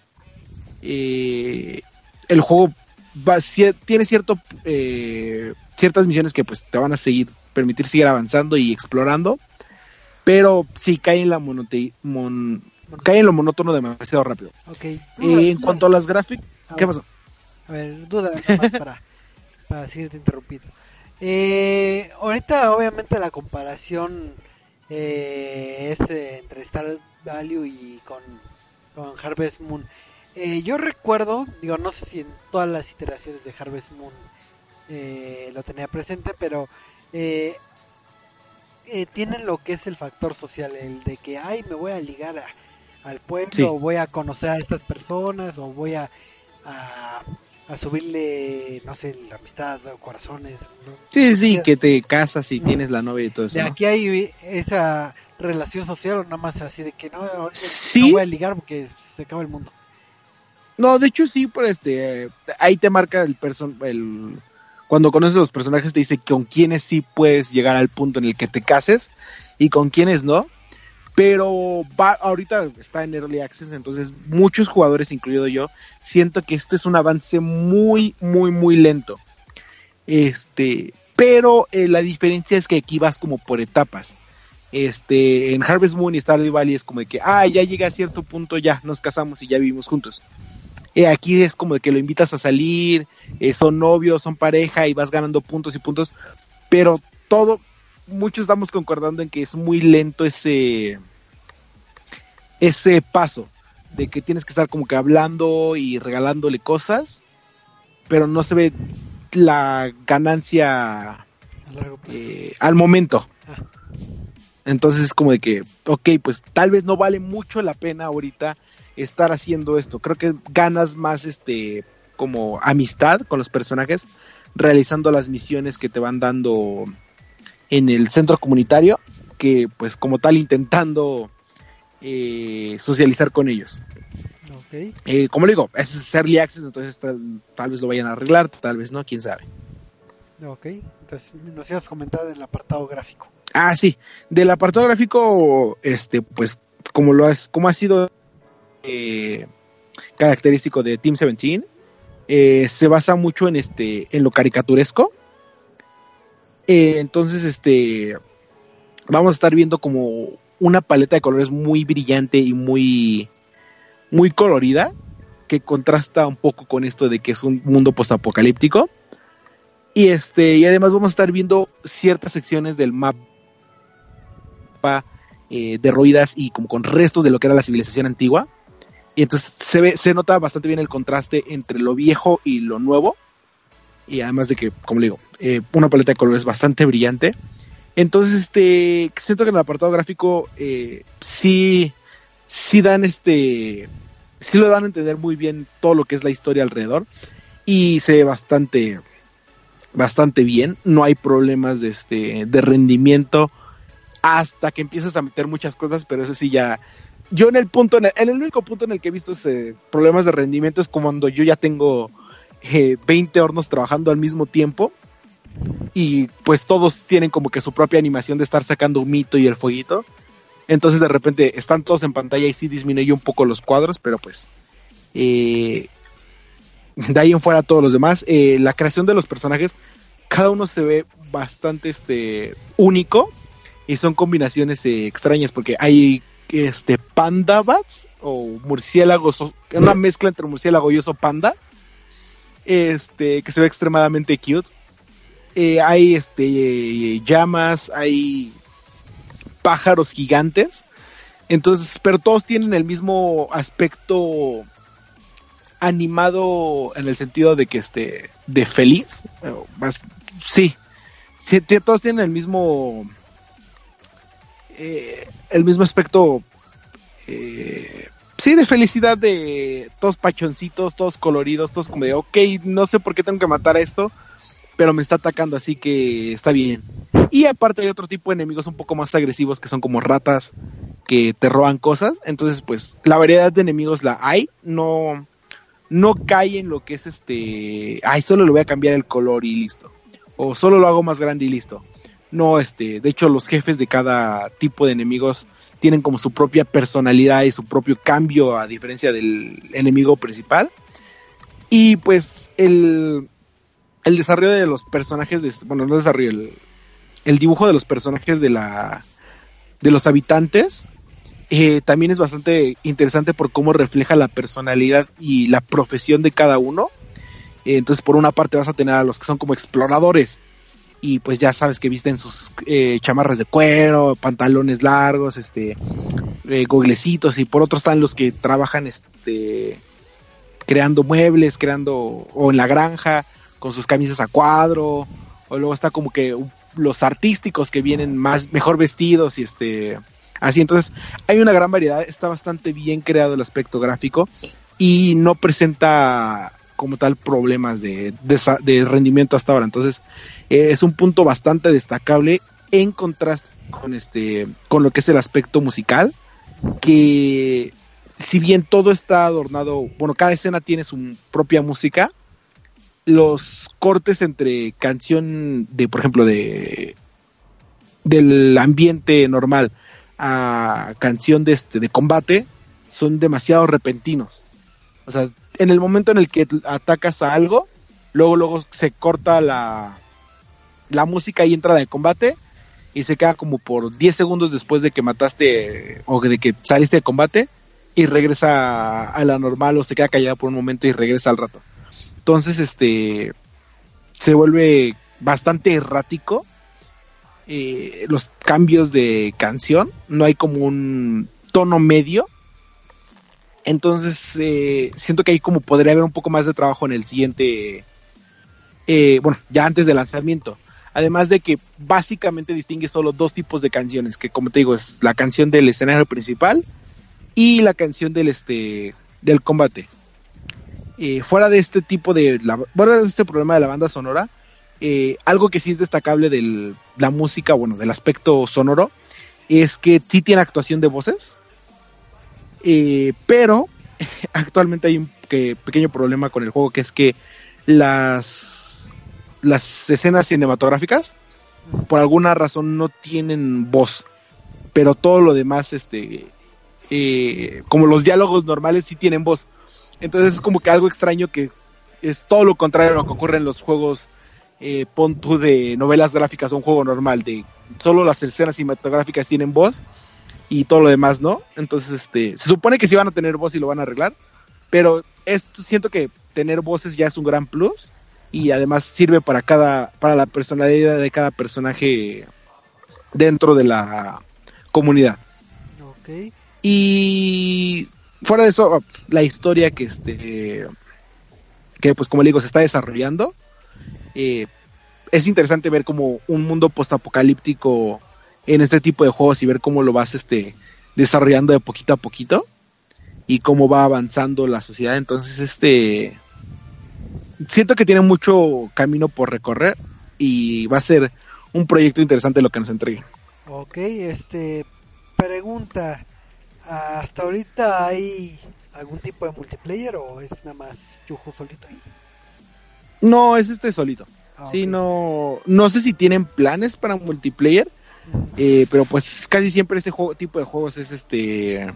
eh, el juego va- tiene cierto eh, ciertas misiones que pues te van a seguir permitir seguir avanzando y explorando pero sí cae en la monote mon- cae en lo monótono demasiado rápido Ok. Eh, Duda- en cuanto a las gráficas ¿qué pasó? A ver, duda nada más para, para seguirte interrumpiendo. Eh, ahorita, obviamente, la comparación eh, es eh, entre Star Value y con, con Harvest Moon. Eh, yo recuerdo, digo, no sé si en todas las iteraciones de Harvest Moon eh, lo tenía presente, pero eh, eh, tienen lo que es el factor social, el de que, ay, me voy a ligar a- al pueblo, Sí. o voy a conocer a estas personas, o voy a, a, a subirle, no sé, la amistad o corazones. ¿no? sí sí que te casas y tienes la novia y todo eso De ¿no? aquí hay esa relación social o nada más así de que no, Sí. no voy a ligar porque se acaba el mundo. No, de hecho sí, pero este, eh, ahí te marca el person, el cuando conoces a los personajes te dice con quiénes sí puedes llegar al punto en el que te cases y con quiénes no. Pero ahorita está en Early Access, entonces muchos jugadores, incluido yo, siento que este es un avance muy, muy, muy lento. Este, pero eh, la diferencia es que aquí vas como por etapas. Este, en Harvest Moon y Stardew Valley es como de que, ah, ya llegué a cierto punto, ya nos casamos y ya vivimos juntos. Eh, aquí es como de que lo invitas a salir, eh, son novios, son pareja y vas ganando puntos y puntos, pero todo, muchos estamos concordando en que es muy lento ese, ese paso de que tienes que estar como que hablando y regalándole cosas, pero no se ve la ganancia eh, al momento. Ah. Entonces es como de que, ok, pues tal vez no vale mucho la pena ahorita estar haciendo esto. Creo que ganas más este como amistad con los personajes realizando las misiones que te van dando en el centro comunitario que pues como tal intentando eh, socializar con ellos. Eh, como le digo, es early access, entonces tal, tal vez lo vayan a arreglar, tal vez no, quién sabe. Ok, entonces nos ibas a comentar del apartado gráfico. Ah, sí. Del apartado gráfico, este, pues, como lo has, como ha sido eh, característico de Team 17, eh, se basa mucho en este, en lo caricaturesco. Eh, entonces, este, vamos a estar viendo como una paleta de colores muy brillante y muy, muy colorida, que contrasta un poco con esto de que es un mundo postapocalíptico. Y este, y además vamos a estar viendo ciertas secciones del mapa eh, derruidas y como con restos de lo que era la civilización antigua. Y entonces se ve, se nota bastante bien el contraste entre lo viejo y lo nuevo. Y además de que, como le digo, eh, una paleta de colores bastante brillante. Entonces, este, siento que en el apartado gráfico eh, sí, sí dan este, sí lo dan a entender muy bien todo lo que es la historia alrededor. Y se ve bastante, bastante bien. No hay problemas de, este, de rendimiento hasta que empiezas a meter muchas cosas, pero eso sí ya. Yo en el punto, en el, único punto en el que he visto problemas de rendimiento es cuando yo ya tengo eh, 20 hornos trabajando al mismo tiempo y pues todos tienen como que su propia animación de estar sacando un mito y el fueguito. Entonces de repente están todos en pantalla y sí disminuye un poco los cuadros, pero pues eh, de ahí en fuera todos los demás. Eh, la creación de los personajes, cada uno se ve bastante este, único y son combinaciones eh, extrañas porque hay este panda bats o murciélagos, una mezcla entre murciélago y oso panda, este que se ve extremadamente cute. Eh, hay este eh, llamas, hay pájaros gigantes, entonces, pero todos tienen el mismo aspecto animado en el sentido de que este de feliz, sí, todos tienen el mismo eh, el mismo aspecto sí de felicidad de todos pachoncitos todos coloridos todos como de ok no sé por qué tengo que matar a esto pero me está atacando así que está bien. Y aparte hay otro tipo de enemigos un poco más agresivos que son como ratas que te roban cosas. Entonces pues la variedad de enemigos la hay. No no cae en lo que es este ay solo le voy a cambiar el color y listo. O solo lo hago más grande y listo. No, este, de hecho los jefes de cada tipo de enemigos tienen como su propia personalidad y su propio cambio a diferencia del enemigo principal. Y pues el, el desarrollo de los personajes, de, bueno, no desarrollo, el, dibujo de los personajes de la de los habitantes eh, también es bastante interesante por cómo refleja la personalidad y la profesión de cada uno. Eh, entonces, por una parte vas a tener a los que son como exploradores y pues ya sabes que visten sus eh, chamarras de cuero, pantalones largos, este, goglecitos y por otro están los que trabajan, este, creando muebles, creando o en la granja con sus camisas a cuadro o luego está como que los artísticos que vienen más mejor vestidos y este así. Entonces hay una gran variedad está bastante bien creado el aspecto gráfico y no presenta como tal problemas de, de, rendimiento hasta ahora. Entonces eh, es un punto bastante destacable en contraste con este con lo que es el aspecto musical que si bien todo está adornado bueno cada escena tiene su propia música los cortes entre canción de, por ejemplo, de del ambiente normal a canción de este de combate son demasiado repentinos. O sea, en el momento en el que atacas a algo, luego luego se corta la la música y entra la de combate y se queda como por 10 segundos después de que mataste o de que saliste de combate y regresa a la normal o se queda callada por un momento y regresa al rato. Entonces, este se vuelve bastante errático eh, los cambios de canción. No hay como un tono medio. Entonces, eh, siento que ahí como podría haber un poco más de trabajo en el siguiente. Eh, bueno, ya antes del lanzamiento. Además de que básicamente distingue solo dos tipos de canciones, que como te digo, es la canción del escenario principal y la canción del este del combate eh, fuera de este tipo de, fuera de este problema de la banda sonora, eh, algo que sí es destacable de la música, bueno, del aspecto sonoro, es que sí tiene actuación de voces, eh, pero actualmente hay un que, pequeño problema con el juego, que es que las, las escenas cinematográficas, por alguna razón, no tienen voz, pero todo lo demás, este, como los diálogos normales, sí tienen voz. Entonces es como que algo extraño que es todo lo contrario a lo que ocurre en los juegos eh, pon tú de novelas gráficas o un juego normal, de solo las escenas cinematográficas tienen voz y todo lo demás no. Entonces, este, se supone que sí van a tener voz y lo van a arreglar, pero esto siento que tener voces ya es un gran plus y además sirve para cada, para la personalidad de cada personaje dentro de la comunidad. Ok. Y fuera de eso, la historia que este que pues como le digo se está desarrollando eh, es interesante ver como un mundo postapocalíptico en este tipo de juegos y ver cómo lo vas este desarrollando de poquito a poquito y cómo va avanzando la sociedad. Entonces este siento que tiene mucho camino por recorrer y va a ser un proyecto interesante lo que nos entreguen ok este pregunta hasta ahorita hay algún tipo de multiplayer o es nada más Yujo solito ahí? No, es este solito. Ah, sí, okay. no, no sé si tienen planes para multiplayer, eh, pero pues casi siempre ese juego, tipo de juegos es este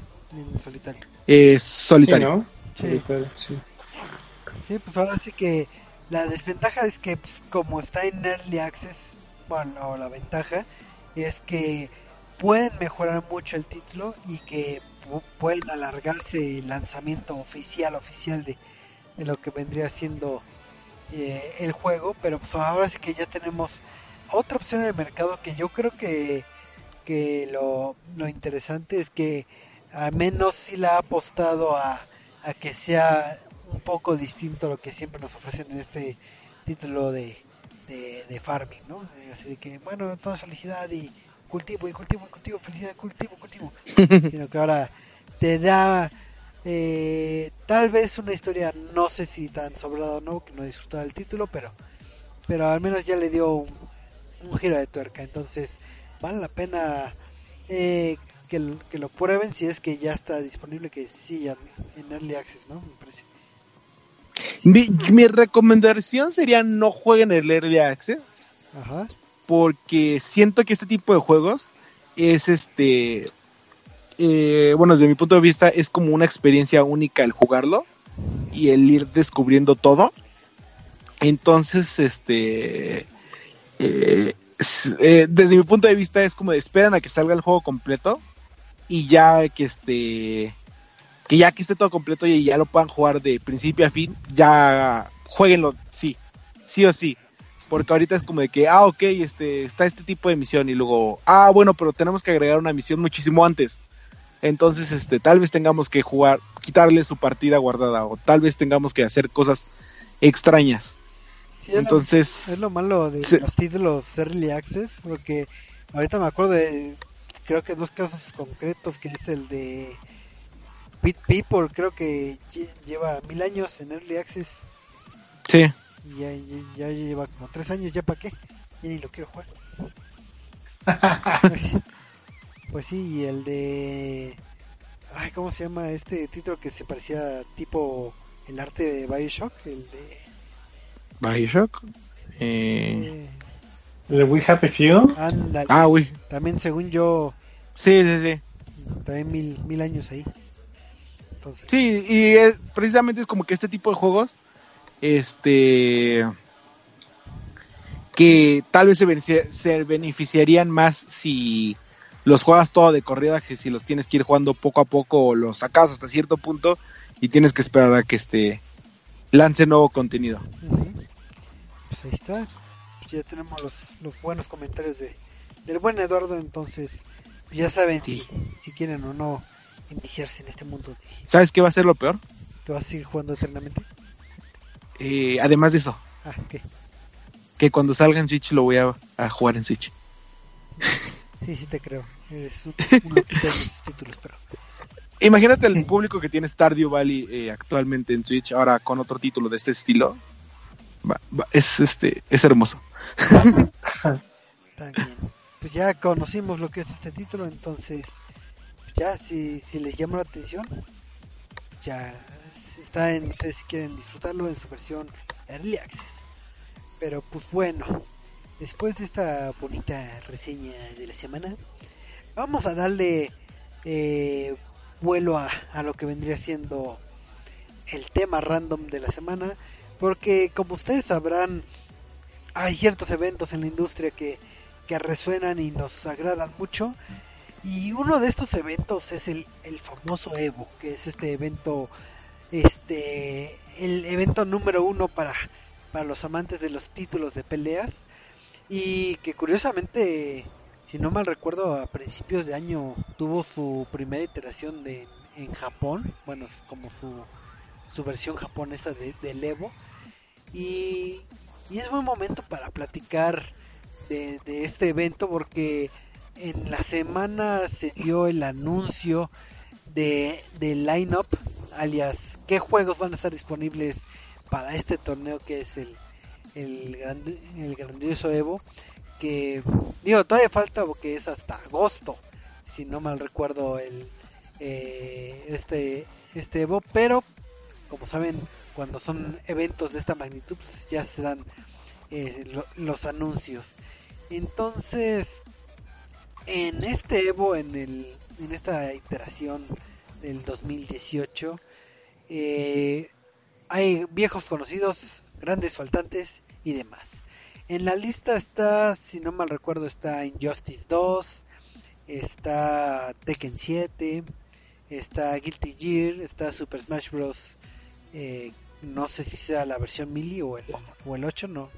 solitario. Eh, solitario. Sí, ¿no? sí. sí. sí, pues ahora sí que la desventaja es que pues, como está en Early Access, bueno, la ventaja es que pueden mejorar mucho el título y que pueden alargarse el lanzamiento oficial oficial de, de lo que vendría siendo eh, el juego pero pues ahora sí que ya tenemos otra opción en el mercado que yo creo que que lo, lo interesante es que al menos sí la ha apostado a, a que sea un poco distinto a lo que siempre nos ofrecen en este título de, de, de farming, ¿no? Así que, bueno, toda felicidad y cultivo y cultivo y cultivo, felicidad, cultivo, cultivo. Sino que ahora te da eh, tal vez una historia, no sé si tan sobrada o no, que no disfrutaba el título, pero pero al menos ya le dio un, un giro de tuerca. Entonces, vale la pena eh, que, que, lo prueben si es que ya está disponible, que sí, ya en Early Access, ¿no? Me parece. Mi, mi recomendación sería no jueguen el Early Access. Ajá porque siento que este tipo de juegos es este eh, bueno desde mi punto de vista es como una experiencia única el jugarlo y el ir descubriendo todo. Entonces, este, eh, eh, desde mi punto de vista es como esperan a que salga el juego completo y ya que este, que ya que esté todo completo y ya lo puedan jugar de principio a fin, ya jueguenlo, sí, sí o sí. Porque ahorita es como de que, ah, ok, este, está este tipo de misión y luego, ah, bueno, pero tenemos que agregar una misión muchísimo antes. Entonces, este, tal vez tengamos que jugar, quitarle su partida guardada o tal vez tengamos que hacer cosas extrañas. Sí, es lo- Entonces, Es lo malo de Sí. los títulos Early Access, porque ahorita me acuerdo de, creo que dos casos concretos, que es el de Beat People, creo que lle- lleva mil años en Early Access sí, y ya, ya- ya lleva como tres años, ¿ya para qué? Ya ni lo quiero jugar. pues, sí. Pues sí, y el de... Ay, ¿cómo se llama este título que se parecía tipo el arte de Bioshock? El de... Bioshock. Eh, eh, ¿De We Happy Few? ándale. Ah, uy. También según yo, Sí, sí, sí. también mil, mil años ahí. Entonces, Sí, y es- precisamente es como que este tipo de juegos, este, que tal vez se, se beneficiarían más si los juegas todo de corrida que si los tienes que ir jugando poco a poco o los sacas hasta cierto punto y tienes que esperar a que este lance nuevo contenido. pues ahí está. Pues ya tenemos los, los buenos comentarios de del buen Eduardo, entonces pues ya saben Sí. si, si quieren o no iniciarse en este mundo de ¿Sabes qué va a ser lo peor? que vas a seguir jugando eternamente. Eh, además de eso, Ah, que cuando salga en Switch lo voy a, a jugar en Switch. Sí, sí te creo. Eres un, un de títulos, pero Imagínate el público que tiene Stardew Valley eh, actualmente en Switch, ahora con otro título de este estilo. Va- va- es este es hermoso. también. Pues ya conocimos lo que es este título, entonces ya si, si les llama la atención, ya está en ustedes si quieren disfrutarlo en su versión Early Access. Pero pues bueno, después de esta bonita reseña de la semana, vamos a darle eh, vuelo a, a lo que vendría siendo el tema random de la semana, porque como ustedes sabrán, hay ciertos eventos en la industria que, que resuenan y nos agradan mucho. Y uno de estos eventos es el, el famoso Evo, que es este evento, este, el evento número uno para, para los amantes de los títulos de peleas. Y que curiosamente, si no mal recuerdo, a principios de año tuvo su primera iteración de, en Japón, bueno, como su, su versión japonesa de, del Evo. Y, y es buen momento para platicar de, de este evento porque en la semana se dio el anuncio de, de line-up, alias qué juegos van a estar disponibles para este torneo que es el, el, grandi- el grandioso Evo. Que digo, todavía falta porque es hasta agosto, si no mal recuerdo, el eh, este, este Evo, pero como saben, cuando son eventos de esta magnitud, pues ya se dan eh, lo- los anuncios. Entonces, en este Evo, en, el, en esta iteración del 2018, eh, hay viejos conocidos, grandes faltantes y demás. En la lista está, si no mal recuerdo, está Injustice 2, está Tekken 7, está Guilty Gear, está Super Smash Bros. eh, no sé si sea la versión Melee o el, o el 8, no,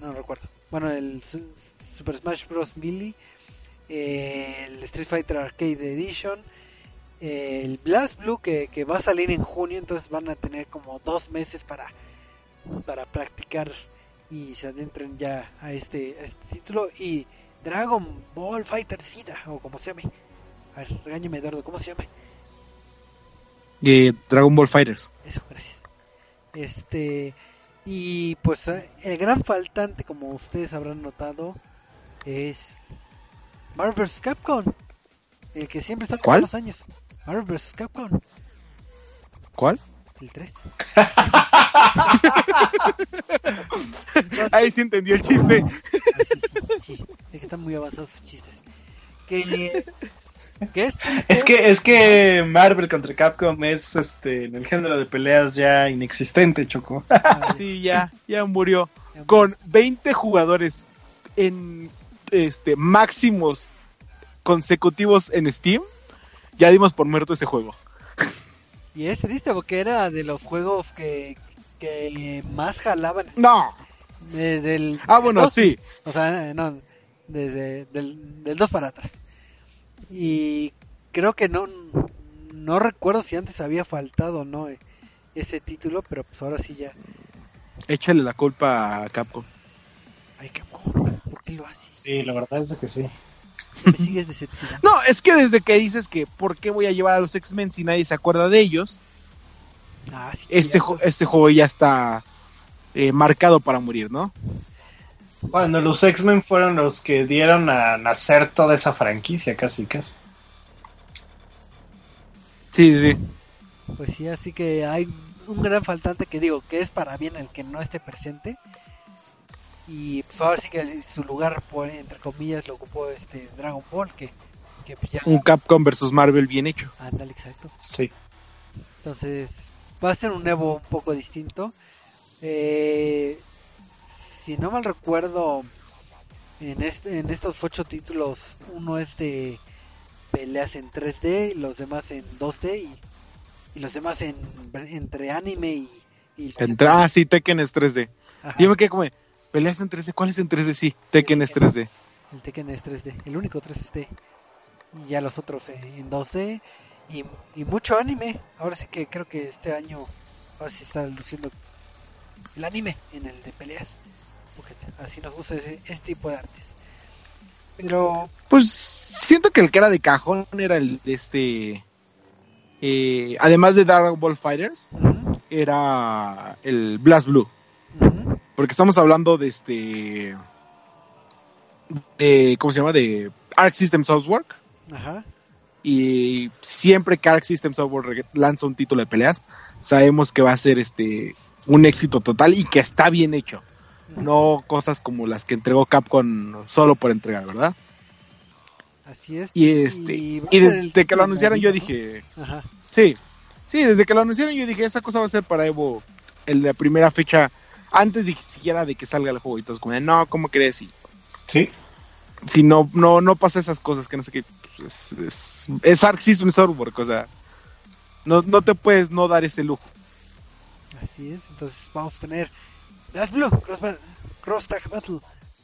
no recuerdo. Bueno, el Su- Super Smash Bros. Melee, el Street Fighter Arcade Edition, eh, el Blast Blue que, que va a salir en junio, entonces van a tener como dos meses para, para practicar y se adentren ya a este, a este título. Y Dragon Ball Fighter Z, o como se llame. A ver, regáñame Eduardo, ¿cómo se llama? Eh, Dragon Ball Fighters. Eso, gracias. Este, y pues eh, el gran faltante, como ustedes habrán notado, es Marvel vs. Capcom. El que siempre está todos los años. Marvel vs. Capcom, ¿Cuál? el 3. Ahí sí entendí el chiste. Ah, sí. Es que están muy avanzados sus chistes. Que ¿Qué es? Es que, es que Marvel contra Capcom es este en el género de peleas ya inexistente, Choco. Sí, ya, ya murió. Con 20 jugadores en este máximos consecutivos en Steam, ya dimos por muerto ese juego. Y es triste porque era de los juegos que, que más jalaban No. desde el... Ah, bueno, dos, sí. O sea, no, desde del, del 2 para atrás. Y creo que no, no recuerdo si antes había faltado o no eh, ese título, pero pues ahora sí ya. Échale la culpa a Capcom. Ay, Capcom, ¿por qué lo haces? Sí, la verdad es que sí. Me sigues decepcionando. No, es que desde que dices que ¿por qué voy a llevar a los X-Men si nadie se acuerda de ellos? Ah, sí, Este, este juego ya está eh, marcado para morir, ¿no? Bueno, los X-Men fueron los que dieron a nacer toda esa franquicia, casi, casi. Sí, sí. Pues sí, así que hay un gran faltante que digo que es para bien el que no esté presente. Y pues ahora sí que su lugar, por, entre comillas, lo ocupó este Dragon Ball, que, que pues ya... Un Capcom versus Marvel bien hecho. Ándale, exacto. Sí. Entonces, va a ser un Evo un poco distinto. Eh, si no mal recuerdo, en, este, en estos ocho títulos, uno es de peleas en 3D, y los demás en 2D y, y los demás en entre anime y... y Entra, ah, sí, Tekken es 3D. Ajá, Yo me quedé como, ¿peleas en 3D? ¿Cuál es en 3D? Sí, Tekken es 3D. el Tekken es 3D, el único 3D. Y ya los otros en 2D y, y mucho anime. Ahora sí que creo que este año, ahora sí está luciendo el anime en el de peleas. Porque así nos gusta ese, ese tipo de artes. Pero Pues siento que el que era de cajón era el de este. eh, además de Dragon Ball Fighters, era el Blast Blue. Porque estamos hablando de este. De, ¿Cómo se llama? De Arc System Software. ajá, Y siempre que Arc System Software lanza un título de peleas, sabemos que va a ser este un éxito total y que está bien hecho. No cosas como las que entregó Capcom solo por entregar, ¿verdad? así es. Y este Y y desde que lo anunciaron yo dije. Ajá, sí. Sí, desde que lo anunciaron yo dije, esa cosa va a ser para Evo en la primera fecha antes de siquiera de que salga el juego y todos como, no, ¿cómo crees? Y Sí. si no no no pasa esas cosas que no sé qué pues, es, es, es Arc System o sea, no, no te puedes no dar ese lujo. así es. Entonces vamos a tener Blast Blue, Cross, Ba- Cross Tag Battle.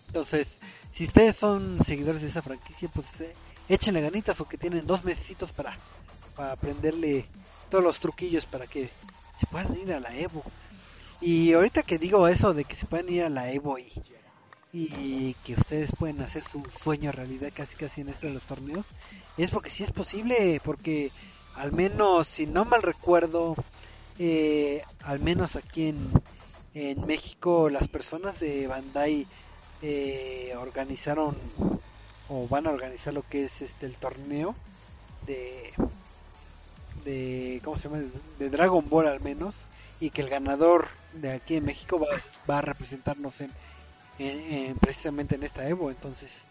Entonces, si ustedes son seguidores de esa franquicia, pues eh, échenle ganitas porque tienen dos mesecitos para, para aprenderle todos los truquillos para que se puedan ir a la Evo. Y ahorita que digo eso de que se puedan ir a la Evo y, y que ustedes pueden hacer su sueño realidad casi casi en esto de los torneos, es porque sí es posible, porque al menos, si no mal recuerdo, eh, al menos aquí en, en México las personas de Bandai eh, organizaron o van a organizar lo que es este el torneo de de cómo se llama de Dragon Ball al menos y que el ganador de aquí en México va, va a representarnos en, en- en- precisamente en esta Evo entonces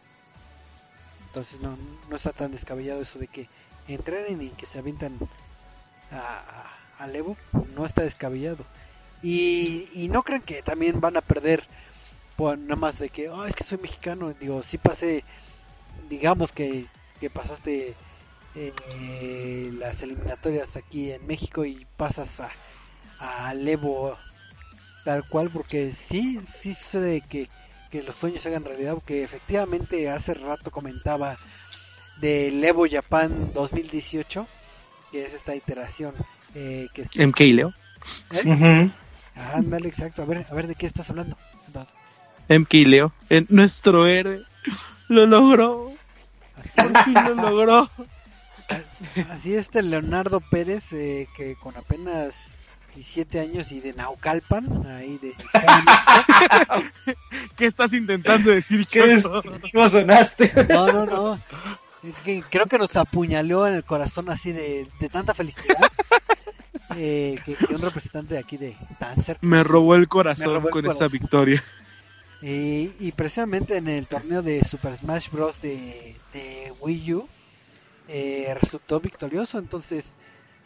entonces no, no está tan descabellado eso de que entrenen y que se avientan a, a- al Evo no está descabellado. Y, y no crean que también van a perder por nada más de que "Ah, es que soy mexicano digo sí pasé digamos que, que pasaste eh, las eliminatorias aquí en México y pasas a al Evo tal cual porque sí sí sucede que, que los sueños se hagan realidad porque efectivamente hace rato comentaba del Evo Japan 2018 que es esta iteración eh, que MK Leo. ¿Eh? Ándale, exacto. A ver, a ver de qué estás hablando. No, MK Leo. Eh, nuestro héroe lo logró. Así, lo logró. así este Leonardo Pérez, eh, que con apenas 17 años y de Naucalpan, ahí de... ¿Qué estás intentando decir, ¿Qué es? ¿Cómo sonaste? No, no, no. Creo que nos apuñaló en el corazón así de, de tanta felicidad. eh, que, que un representante de aquí de tan cerca. Me robó el corazón robó el con esa victoria. Y, y precisamente en el torneo de Super Smash Bros. de, de Wii U, eh, resultó victorioso. Entonces,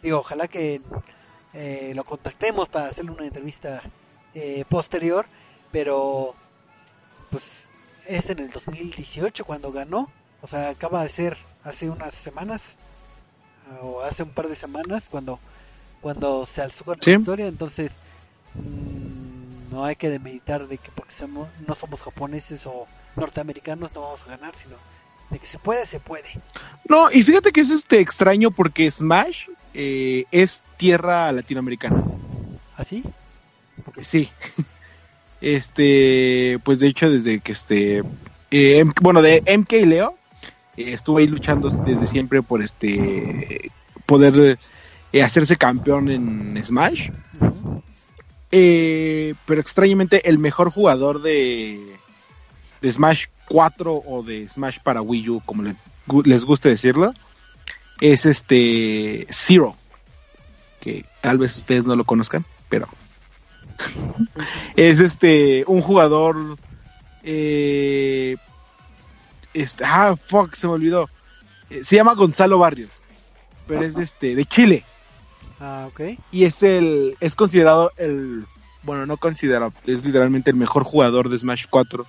digo, ojalá que eh, lo contactemos para hacerle una entrevista eh, posterior, pero pues es en el 2018 cuando ganó, o sea, acaba de ser hace unas semanas o hace un par de semanas cuando cuando se alzó con la Sí. victoria, entonces mm, no hay que demeritar de que porque somos, no somos japoneses o norteamericanos no vamos a ganar, sino de que se puede, se puede. No, y fíjate que es este extraño porque Smash eh, es tierra latinoamericana. ¿Así? Sí. Este, pues de hecho desde que este, eh, bueno, de MK Leo eh, estuvo ahí luchando desde siempre por este poder eh, hacerse campeón en Smash. Eh, pero extrañamente el mejor jugador de, de Smash 4 o de Smash para Wii U, como le- les guste decirlo, es este Zero. Que tal vez ustedes no lo conozcan, pero es este un jugador. Eh, este, ah, fuck, se me olvidó. Eh, se llama Gonzalo Barrios, pero es este de Chile Ah, ok. y es el es considerado el bueno no considerado es literalmente el mejor jugador de Smash 4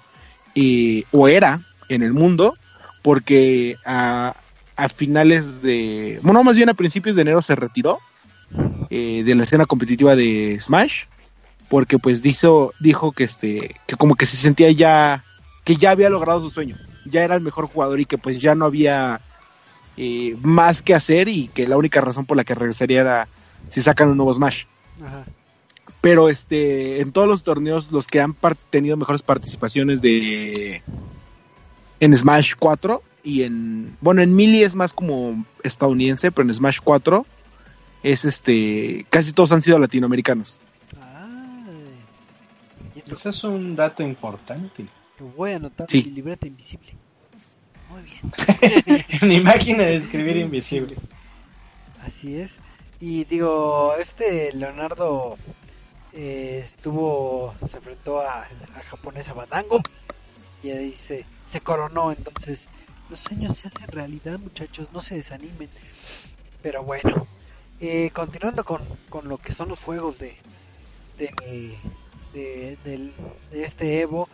y o era en el mundo porque a, a finales de bueno más bien a principios de enero se retiró eh, de la escena competitiva de Smash porque pues dijo dijo que este que como que se sentía ya que ya había logrado su sueño ya era el mejor jugador y que pues ya no había eh, más que hacer y que la única razón por la que regresaría era si sacan un nuevo Smash. Ajá. Pero este, en todos los torneos, los que han tenido mejores participaciones de en Smash 4 y en bueno, en Melee es más como estadounidense, pero en Smash 4 es este, casi todos han sido latinoamericanos. Y Ese es un dato importante. Lo voy a anotar Sí. en mi libreta invisible. Muy bien. Mi máquina de escribir invisible. Así es. Y digo, este Leonardo eh, estuvo, se enfrentó a, a japonesa Badango y ahí se, se coronó. Entonces, los sueños se hacen realidad, muchachos, no se desanimen. Pero bueno, eh, continuando con, con lo que son los juegos de, de, de, de este Evo,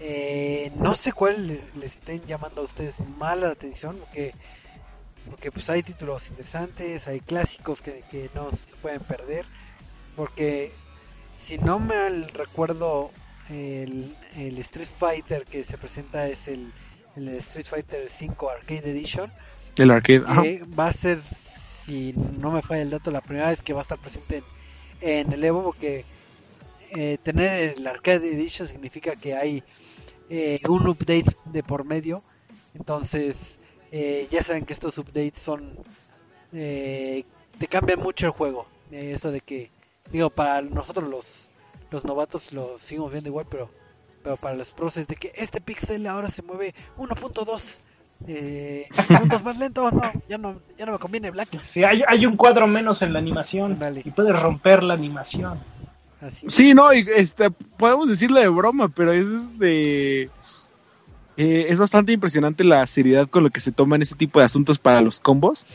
eh, no sé cuál le, le estén llamando a ustedes más la atención, porque porque pues hay títulos interesantes, hay clásicos que, que no se pueden perder, porque si no me recuerdo el, el Street Fighter que se presenta es el, el Street Fighter 5 Arcade Edition, El arcade. ajá. que va a ser, si no me falla el dato, la primera vez que va a estar presente en, en el Evo, porque eh, tener el Arcade Edition significa que hay eh, un update de por medio, entonces eh, ya saben que estos updates son, eh, te cambian mucho el juego, Eh, eso de que, digo, para nosotros los, los novatos lo seguimos viendo igual, pero, pero para los pros es de que este pixel ahora se mueve 1.2 eh, segundos más lento, no, ya no, ya no me conviene Black. Si hay, hay un cuadro menos en la animación Dale. y puedes romper la animación. Así. Sí, no, y, este, podemos decirlo de broma, pero es este. eh, es bastante impresionante la seriedad con lo que se toman ese tipo de asuntos para los combos.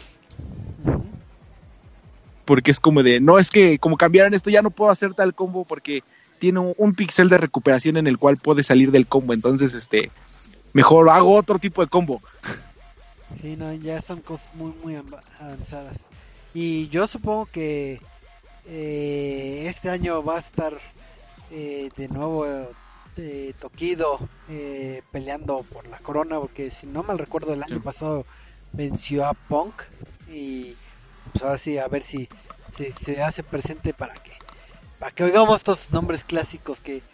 Porque es como de, no, es que como cambiaron esto, ya no puedo hacer tal combo porque tiene un, un pixel de recuperación en el cual puede salir del combo. Entonces, este, mejor hago otro tipo de combo. Sí, no, ya son cosas muy, muy avanzadas. Y yo supongo que eh, este año va a estar eh, de nuevo eh, Tokido eh, peleando por la corona, porque si no mal recuerdo el año Sí. pasado venció a Punk y pues ahora sí a ver si, si se hace presente para que para que oigamos estos nombres clásicos que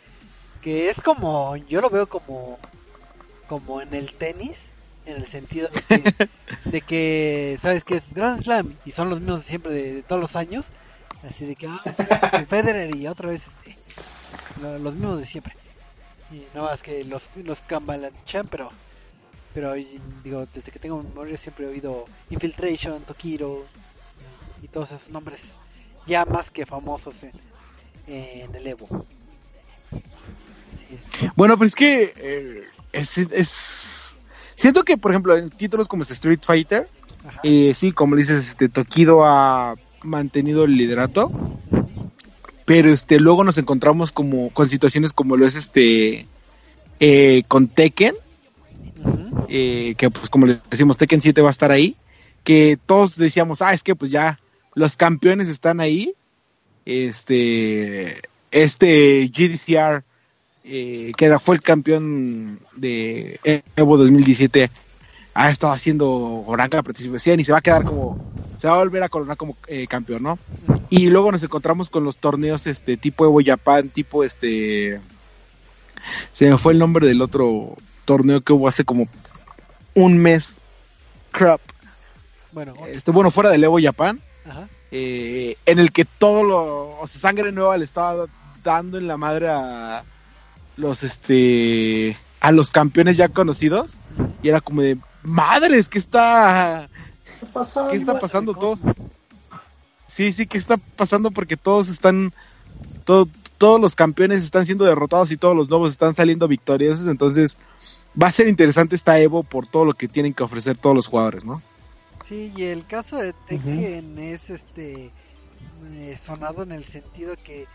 que es como yo lo veo como como en el tenis en el sentido de que, de que sabes que es Grand Slam y son los mismos de siempre de, de todos los años. Así de que ah, vez Federer y otra vez este lo- los mismos de siempre. Y no más que los los cambalanchan pero pero digo desde que tengo memoria siempre he oído Infiltration Tokiro y todos esos nombres ya más que famosos en, en el Evo. Bueno, pero es que eh, es, es- siento que, por ejemplo, en títulos como este Street Fighter. Eh, sí, como dices, este Tokido ha mantenido el liderato, pero este luego nos encontramos como con situaciones como lo es este eh, con Tekken, eh, que pues como les decimos Tekken 7 va a estar ahí, que todos decíamos, ah, es que pues ya los campeones están ahí, este, este GDCR, eh, que era- fue el campeón de Evo 2017, ha estado haciendo gran participación y se va a quedar como, se va a volver a coronar como eh, campeón, ¿no? Y luego nos encontramos con los torneos este tipo Evo Japan, tipo este, se me fue el nombre del otro torneo que hubo hace como un mes, crap, Bueno, este, bueno, fuera del Evo Japan, ajá. Eh, en el que todo lo, o sea, sangre nueva le estaba dando en la madre a los, este, a los campeones ya conocidos, y era como de, madres, ¿qué está, ¿Qué pasó? qué está pasando todo? Sí, sí, ¿qué está pasando? Porque todos están, todo- todos los campeones están siendo derrotados y todos los nuevos están saliendo victoriosos, entonces va a ser interesante esta Evo por todo lo que tienen que ofrecer todos los jugadores, ¿no? Sí, y el caso de Tekken es este eh, sonado en el sentido que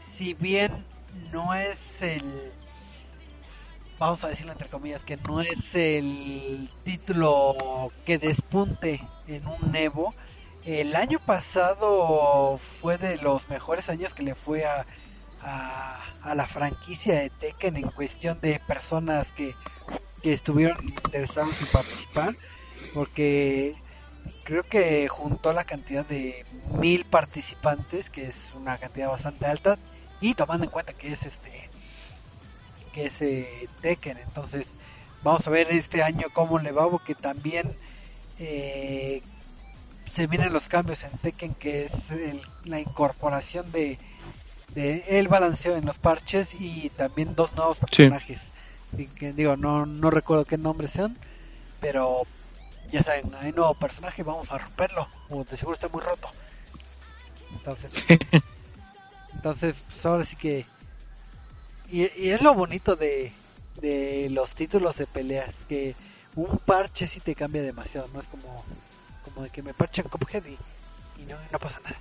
si bien no es el vamos a decirlo entre comillas que no es el título que despunte en un Evo el año pasado fue de los mejores años que le fue a, a, a la franquicia de Tekken en cuestión de personas que, que estuvieron interesados en participar porque creo que juntó la cantidad de mil participantes, que es una cantidad bastante alta, y tomando en cuenta que es este que es eh, Tekken, entonces vamos a ver este año cómo le va, porque también eh, se vienen los cambios en Tekken, que es el- la incorporación de, de el balanceo en los parches y también dos nuevos personajes. Que, digo, no, no recuerdo qué nombres sean, pero ya saben, hay nuevo personaje, vamos a romperlo, o de seguro está muy roto. Entonces, entonces pues ahora sí que... Y, y es lo bonito de, de los títulos de peleas, que un parche sí te cambia demasiado, no es como, como de que me parchan Cuphead y, y no, no pasa nada.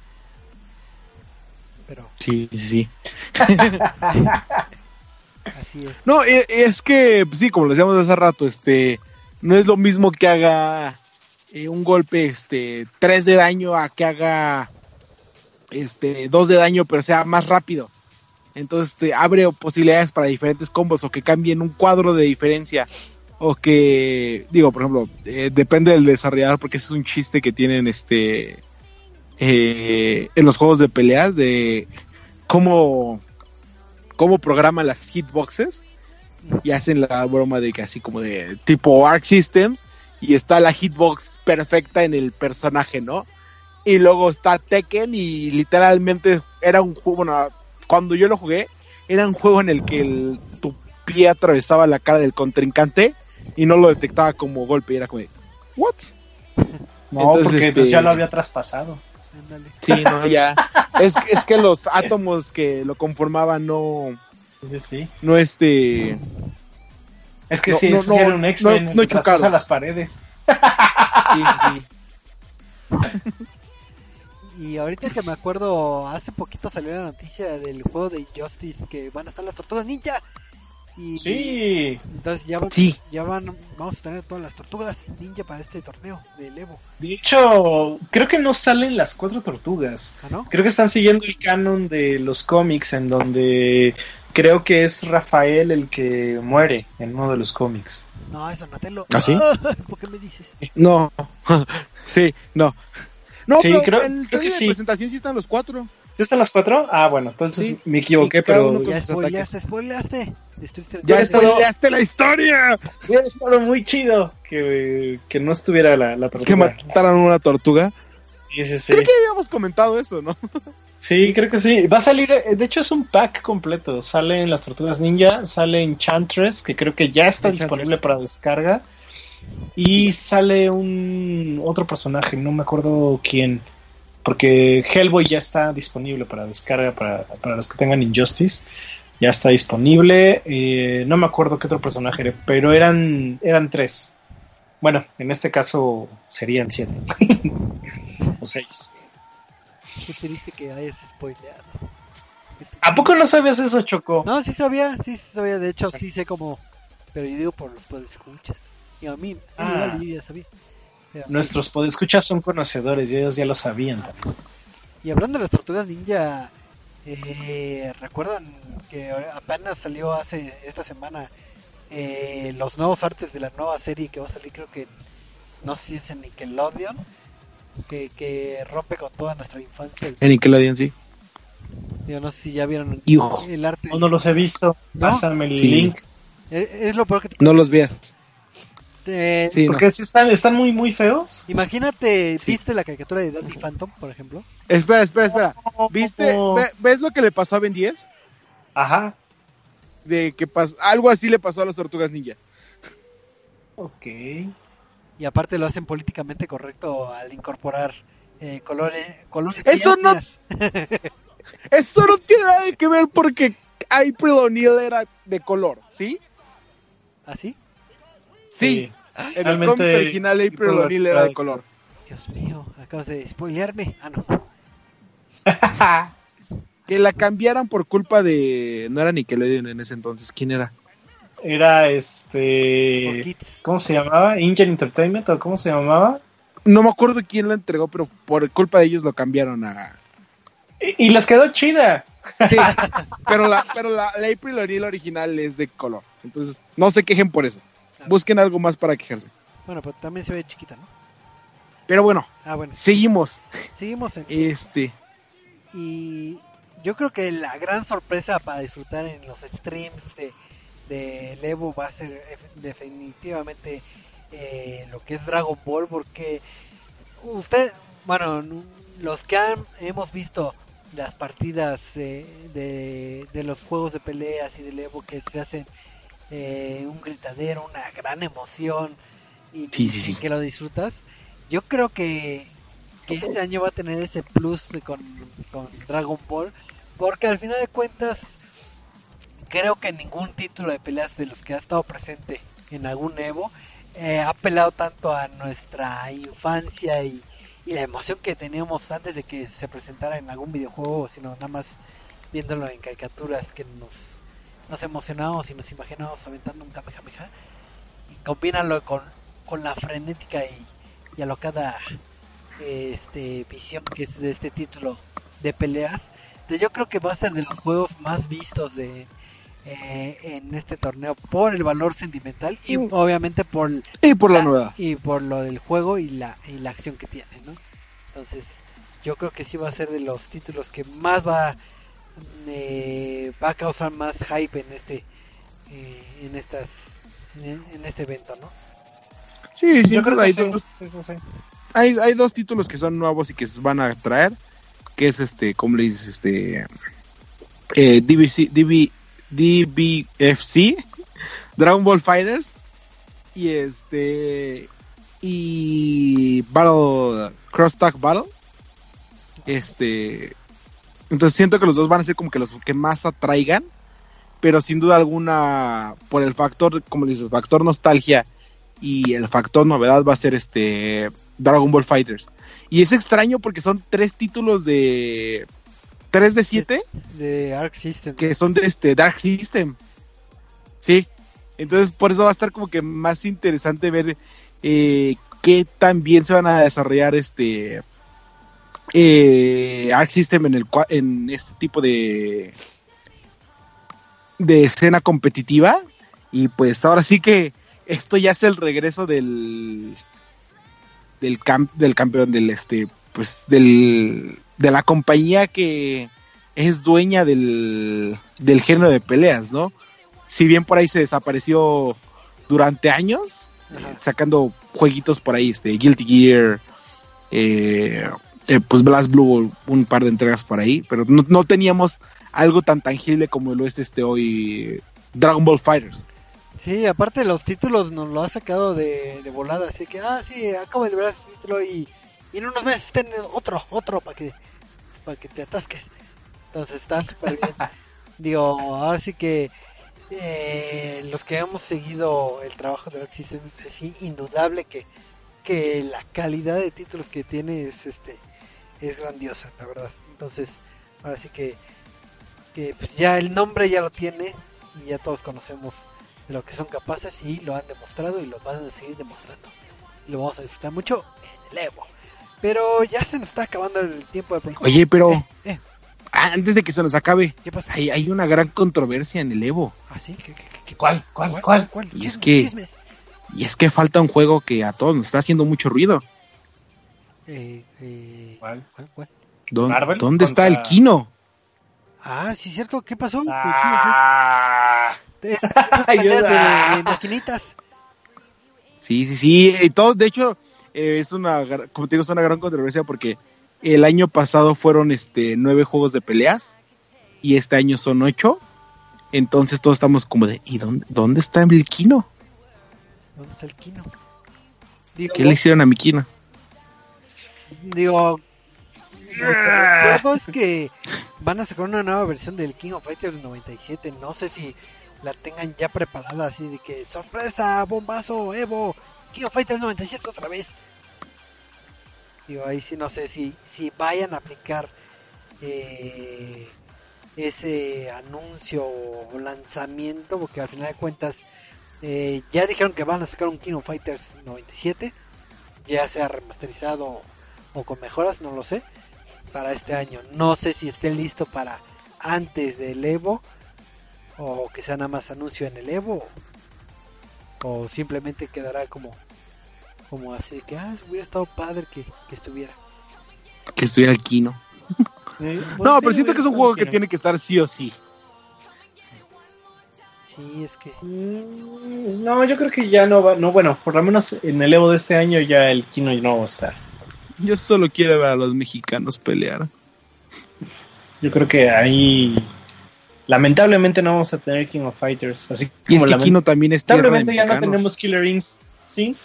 Pero Sí, sí, sí. así es. No, e- es que, pues sí, como lo decíamos hace rato, este, no es lo mismo que haga eh, un golpe, este, 3 de daño a que haga, este, 2 de daño, pero sea más rápido. Entonces, te abre posibilidades para diferentes combos o que cambien un cuadro de diferencia. O que, digo, por ejemplo, eh, depende del desarrollador, porque ese es un chiste que tienen, este, eh, en los juegos de peleas, de cómo, cómo programan las hitboxes y hacen la broma de que así como de tipo Arc Systems y está la hitbox perfecta en el personaje, ¿no? Y luego está Tekken y literalmente era un juego, bueno, cuando yo lo jugué, era un juego en el que el- tu pie atravesaba la cara del contrincante y no lo detectaba como golpe y era como de, ¿what? No, Entonces, porque pues, este- ya lo había traspasado. Ándale. Sí, no, ya. es, es que los átomos que lo conformaban no, Sí, sí, sí. no este... Es que No, sí, no, ese no, era un X-Men no, no las paredes. Sí, sí, sí. Y ahorita que me acuerdo, hace poquito salió la noticia del juego de Justice que van a estar las tortugas ninja. Y Sí. entonces ya, van- Sí. ya van, vamos a tener todas las tortugas ninja para este torneo del Evo. De hecho, creo que no salen las cuatro tortugas. ¿Ah, no? Creo que están siguiendo el canon de los cómics en donde creo que es Rafael el que muere en uno de los cómics. No, eso Donatello. ¿Ah, sí? ¿Por qué me dices? No, sí, no. No, Sí, pero creo- en el creo que sí. presentación sí están los cuatro. ¿Ya están las cuatro? Ah, bueno, entonces Sí. me equivoqué, pero Ya spoileaste, spoileaste. Ya spoileaste la historia. hubiera estado muy chido que, que no estuviera la, la Que tortuga. mataron una tortuga. Sí, sí, sí. Creo que habíamos comentado eso, ¿no? Sí, creo que sí. Va a salir, eh, de hecho es un pack completo. Salen las tortugas ninja, sale Enchantress, que creo que ya está Enchantress. disponible para descarga. Y sale un otro personaje, no me acuerdo quién. Porque Hellboy ya está disponible para descarga para, para los que tengan Injustice. Ya está disponible. Eh, no me acuerdo qué otro personaje era, pero eran, eran tres. Bueno, en este caso serían siete. o seis. Qué triste que hayas spoileado. ¿A poco no sabías eso, Choco? No, sí sabía, sí, sí sabía. De hecho, sí sé cómo. Pero yo digo por los podescuchas. Y a mí, Ah. yo ya sabía. Pero, Nuestros podescuchas son conocedores y ellos ya lo sabían también. Y hablando de las tortugas ninja, eh, ¿recuerdan que apenas salió hace esta semana eh, los nuevos artes de la nueva serie que va a salir? Creo que no sé si es en Nickelodeon, que, que rompe con toda nuestra infancia. En Nickelodeon, sí. Yo no sé si ya vieron Hijo. el arte. No, no los he visto. ¿No? Pásame el Sí. link. Es, es lo peor que te... No los veas. eh, Sí, no. Porque sí están, están muy, muy feos. Imagínate, Sí. ¿viste la caricatura de Dandy Phantom, por ejemplo? Espera, espera, espera. ¿Viste? No. Ve- ¿Ves lo que le pasó a Ben 10? Ajá. De que pas- algo así le pasó a las tortugas ninja. Ok. Y aparte lo hacen políticamente correcto al incorporar eh, colores, colores. Eso no-. Eso no tiene nada que ver porque April O'Neil era de color, ¿sí? ¿Así? Sí. En el cómic original April April O'Neil era de color. Dios mío, acabas de spoilearme. Ah, no. Que la cambiaran por culpa de... No era Nickelodeon en ese entonces. ¿Quién era? Era este. ¿Cómo se llamaba? ¿Ingen Entertainment o cómo se llamaba? No me acuerdo quién lo entregó, pero por culpa de ellos lo cambiaron a... Y, y les quedó chida. Sí, pero la, pero la, la April O'Neil original es de color. Entonces, no se quejen por eso. Busquen algo más para quejarse. Bueno, pero también se ve chiquita, ¿no? Pero bueno, Ah, bueno. seguimos. Seguimos en... Este, Y yo creo que la gran sorpresa para disfrutar en los streams de, de Evo va a ser definitivamente eh, lo que es Dragon Ball, porque usted, bueno, los que han, hemos visto las partidas eh, de, de los juegos de peleas y del Evo que se hacen eh, un gritadero, una gran emoción y, Sí, sí, sí. y que lo disfrutas, yo creo que que este año va a tener ese plus con, con Dragon Ball, porque al final de cuentas creo que ningún título de peleas de los que ha estado presente en algún Evo eh, ha apelado tanto a nuestra infancia y, y la emoción que teníamos antes de que se presentara en algún videojuego, sino nada más viéndolo en caricaturas que nos, nos emocionábamos y nos imaginábamos aventando un Kamehameha. Y combínalo con, con la frenética y, y alocada este visión que es de este título de peleas Entonces, yo creo que va a ser de los juegos más vistos de eh, en este torneo por el valor sentimental y Mm. obviamente por y por la novedad. y por lo del juego y la y la acción que tiene no entonces yo creo que sí va a ser de los títulos que más va eh, va a causar más hype en este eh, en estas en, en este evento no Sí, sin Yo creo duda, que hay, sí. dos, Sí, sí, sí. hay, hay dos títulos que son nuevos y que se van a traer, que es este, ¿cómo le dices? Este, eh, DBC, DB, DBFC, Dragon Ball Fighters, y este, y Battle, Cross Tag Battle, este, entonces siento que los dos van a ser como que los que más atraigan, pero sin duda alguna, por el factor, como dices, factor nostalgia, y el factor novedad va a ser este Dragon Ball Fighters. Y es extraño porque son tres títulos de 3 de 7 de Arc System que son de este Dark System. Sí. Entonces por eso va a estar como que más interesante ver eh, qué tan bien se van a desarrollar este eh, Arc System en el en este tipo de de escena competitiva y pues ahora sí que esto ya es el regreso del del, cam- del campeón del este pues del de la compañía que es dueña del, del género de peleas, ¿no? Si bien por ahí se desapareció durante años, eh, sacando jueguitos por ahí, este, Guilty Gear, eh, eh, pues Blast Blue, un par de entregas por ahí, pero no, no teníamos algo tan tangible como lo es este hoy Dragon Ball Fighters. Sí, aparte los títulos nos lo ha sacado de, de volada, así que, ah, sí, acabo de liberar ese título y, y en unos meses ten otro, otro para que, para que te atasques. Entonces está súper bien. Digo, ahora sí que eh, los que hemos seguido el trabajo de Systems es in- indudable que, que la calidad de títulos que tiene es este es grandiosa, la verdad. Entonces, ahora sí que, que pues ya el nombre ya lo tiene y ya todos conocemos de lo que son capaces y lo han demostrado y lo van a seguir demostrando. Y lo vamos a disfrutar mucho en el Evo. Pero ya se nos está acabando el tiempo de programa. Oye, pero- Eh, eh, Ah, Antes de que se nos acabe, ¿Qué pasa? hay, hay una gran controversia en el Evo. ¿Ah, sí? ¿Qué, qué, qué, qué- ¿Cuál? ¿Cuál? ¿Cuál? Y es que- chismes. Y es que falta un juego que a todos nos está haciendo mucho ruido. Eh, eh, ¿Cuál? ¿cuál, cuál? ¿Dó- Marvel ¿Dónde está el contra- Kino? Ah, sí, cierto. ¿Qué pasó? ¿Qué- Ah, qué? Esas peleas de, Ayuda. de maquinitas. Sí, sí, sí. y todo, de hecho, eh, es una, como te digo, es una gran controversia porque el año pasado fueron este nueve juegos de peleas y este año son ocho. Entonces todos estamos como de, ¿y dónde, dónde está el Kino? ¿Dónde está el Kino? Digo, ¿Qué le hicieron a mi Kino? digo, lo que recuerdo es que van a sacar una nueva versión del King of Fighters 97. No sé si la tengan ya preparada así de que sorpresa, bombazo, Evo, King of Fighters 97 otra vez. Digo, ahí sí no sé si, si vayan a aplicar eh, ese anuncio o lanzamiento, porque al final de cuentas eh, ya dijeron que van a sacar un King of Fighters 97, ya sea remasterizado o con mejoras, no lo sé, para este año. No sé si esté listo para antes del Evo o que sea nada más anuncio en el Evo o simplemente quedará como como así que ah hubiera estado padre que, que estuviera Que estuviera el Kino. sí, No, pero sí, siento que es un juego que tiene que estar sí o sí. sí es que Mm, No, yo creo que ya no va, no, bueno, por lo menos en el Evo de este año ya el Kino no va a estar. Yo solo quiero ver a los mexicanos pelear. Yo creo que ahí lamentablemente no vamos a tener King of Fighters, así Y es que Kino también es lamentablemente ya no tenemos Killer Instinct,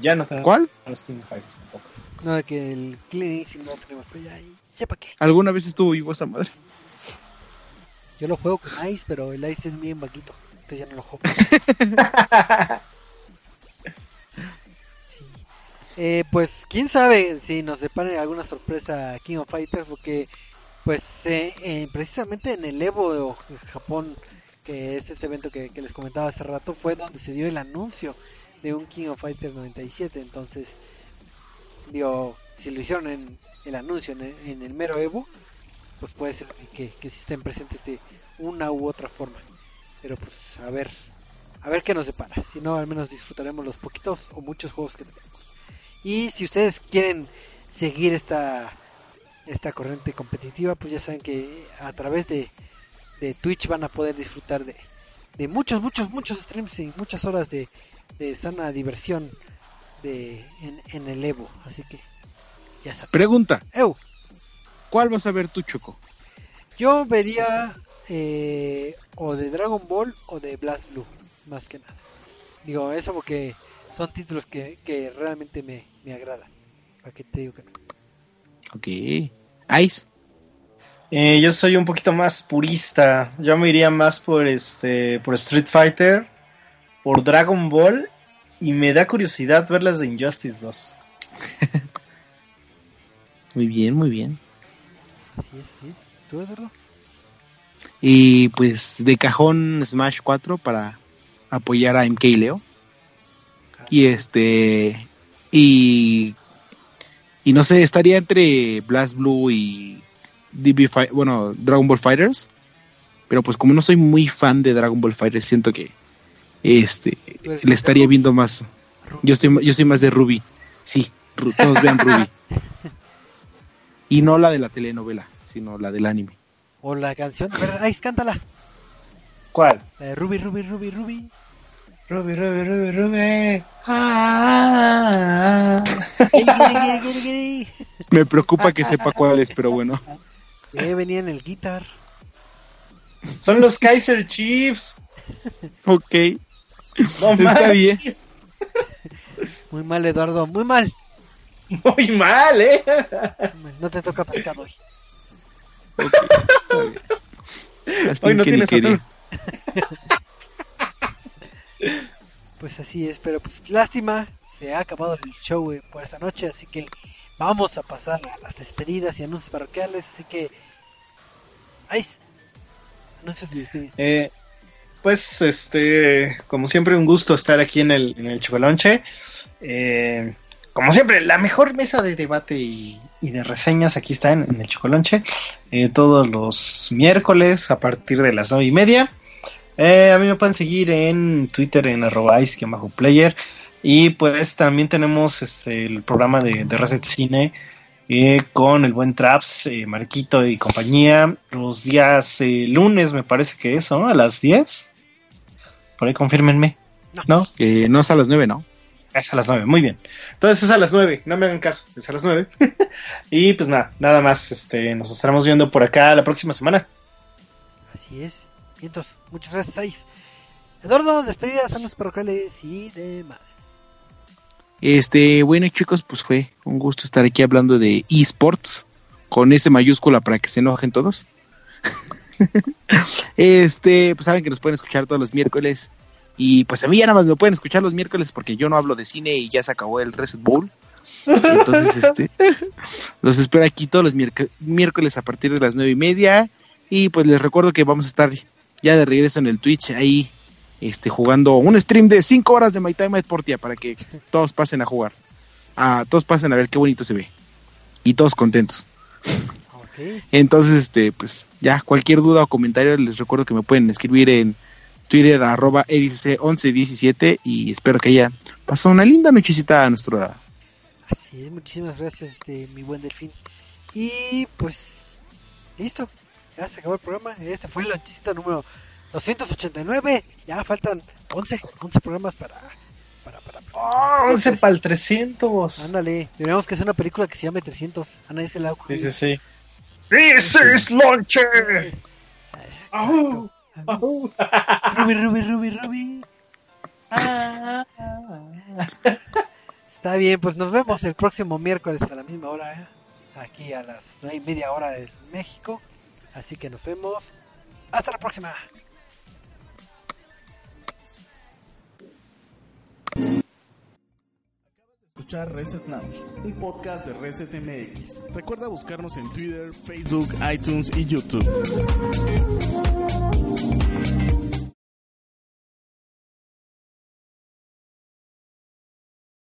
ya no tenemos ¿Cuál? King of Fighters tampoco. no de que el Clean Easy no lo tenemos pero ya, ya para qué ¿Alguna vez estuvo vivo esa madre? yo lo juego con Ice pero el Ice es bien vaquito entonces ya no lo juego Sí. Eh, pues quién sabe si nos depare alguna sorpresa King of Fighters porque pues eh, eh, precisamente en el Evo Japón que es este evento que, les comentaba hace rato fue donde se dio el anuncio de un King of Fighters 97 entonces digo si lo hicieron en el anuncio en el, mero Evo pues puede ser que, que estén presentes de una u otra forma pero pues a ver a ver qué nos depara. Si no, al menos disfrutaremos los poquitos o muchos juegos que tenemos. Y si ustedes quieren seguir esta esta corriente competitiva, pues ya saben que a través de, de Twitch van a poder disfrutar de, de muchos, muchos, muchos streams y muchas horas de, de sana diversión de, en, en el Evo. Así que ya saben. Pregunta, Eu, ¿cuál vas a ver tú, Choco? yo vería eh, o de Dragon Ball o de Blast Blue, más que nada. Digo, eso porque son títulos que, que realmente me, me agradan. ¿Para qué te digo que no? Ok. Ice. Eh, yo soy un poquito más purista. Yo me iría más por este por Street Fighter, por Dragon Ball y me da curiosidad ver las de Injustice 2. Muy bien, muy bien. Así es, así es. ¿Tú, Eduardo? Y pues de cajón Smash 4 para apoyar a MK Leo. Y este. Y. Y no sé, estaría entre Blast Blue y DB Fi- bueno, Dragon Ball Fighters. Pero pues como no soy muy fan de Dragon Ball Fighters, siento que este le estaría viendo más. Yo estoy yo soy más de Ruby. Sí, Ru- todos vean Ruby. Y no la de la telenovela, sino la del anime. O la canción. A ver, Ice, cántala. ¿Cuál? La de Ruby, Ruby, Ruby, Ruby. Ruby, Ruby, Ruby, Ruby. Ah. Giri, giri. Me preocupa que sepa cuál es, pero bueno. Eh, venía en el guitar. Son los Kaiser Chiefs. Ok. No Está manches. bien. Muy mal, Eduardo, muy mal. Muy mal, ¿eh? No te toca pescado hoy. Hoy no tienes atún. Pues así es, pero pues lástima, se ha acabado el show por esta noche, así que vamos a pasar a las despedidas y anuncios parroquiales, así que... Ice, anuncios y despedidas. Eh, pues, este, como siempre, un gusto estar aquí en el, Chocolonche. Eh, como siempre, la mejor mesa de debate y, y de reseñas aquí está en, en el Chocolonche. Eh, todos los miércoles a partir de las nueve y media. Eh, a mí me pueden seguir en Twitter en arroba player. Y pues también tenemos este, el programa de, de Reset Cine eh, con el buen Traps, eh, Marquito y compañía. Los días eh, lunes me parece que es, ¿no? A las 10. Por ahí confírmenme. No. ¿No? Eh, no es a las 9, ¿no? Es a las 9, muy bien. Entonces es a las 9, no me hagan caso, es a las 9. y pues nada, nada más, este, nos estaremos viendo por acá la próxima semana. Así es. Vientos, muchas gracias. Eduardo, despedidas, anuncios parroquiales y demás. Este, bueno chicos, pues fue un gusto estar aquí hablando de esports con ese mayúscula para que se enojen todos. este, pues saben que nos pueden escuchar todos los miércoles y pues a mí ya nada más me pueden escuchar los miércoles porque yo no hablo de cine y ya se acabó el Reset Bowl. Entonces, este, los espero aquí todos los miérc- miércoles a partir de las nueve y media y pues les recuerdo que vamos a estar ya de regreso en el Twitch ahí este, jugando un stream de 5 horas de My Time para que todos pasen a jugar. Ah, todos pasen a ver qué bonito se ve. Y todos contentos. Ok. Entonces, este, pues ya, cualquier duda o comentario, les recuerdo que me pueden escribir en Twitter arroba edicc1117 y espero que haya pasado una linda nochecita a nuestro lado. Así es, muchísimas gracias, este, mi buen delfín. Y pues, listo, ya se acabó el programa. Este fue el lonchecito número 289. Ya faltan 11, 11 programas para. para, para, para- ¡Oh! 11 para el 300. Ándale, deberíamos que hacer una película que se llame 300. A nadie se la ha Sí, ocurrido. sí, sí. This is Launcher. Exacto. Ruby, Ruby, Ruby, Ruby. Está bien, pues nos vemos el próximo miércoles a la misma hora, ¿eh? aquí a las nueve y media hora de México. Así que nos vemos. Hasta la próxima. Escuchar Reset Lounge, un podcast de Reset MX. Recuerda buscarnos en Twitter, Facebook, iTunes y YouTube.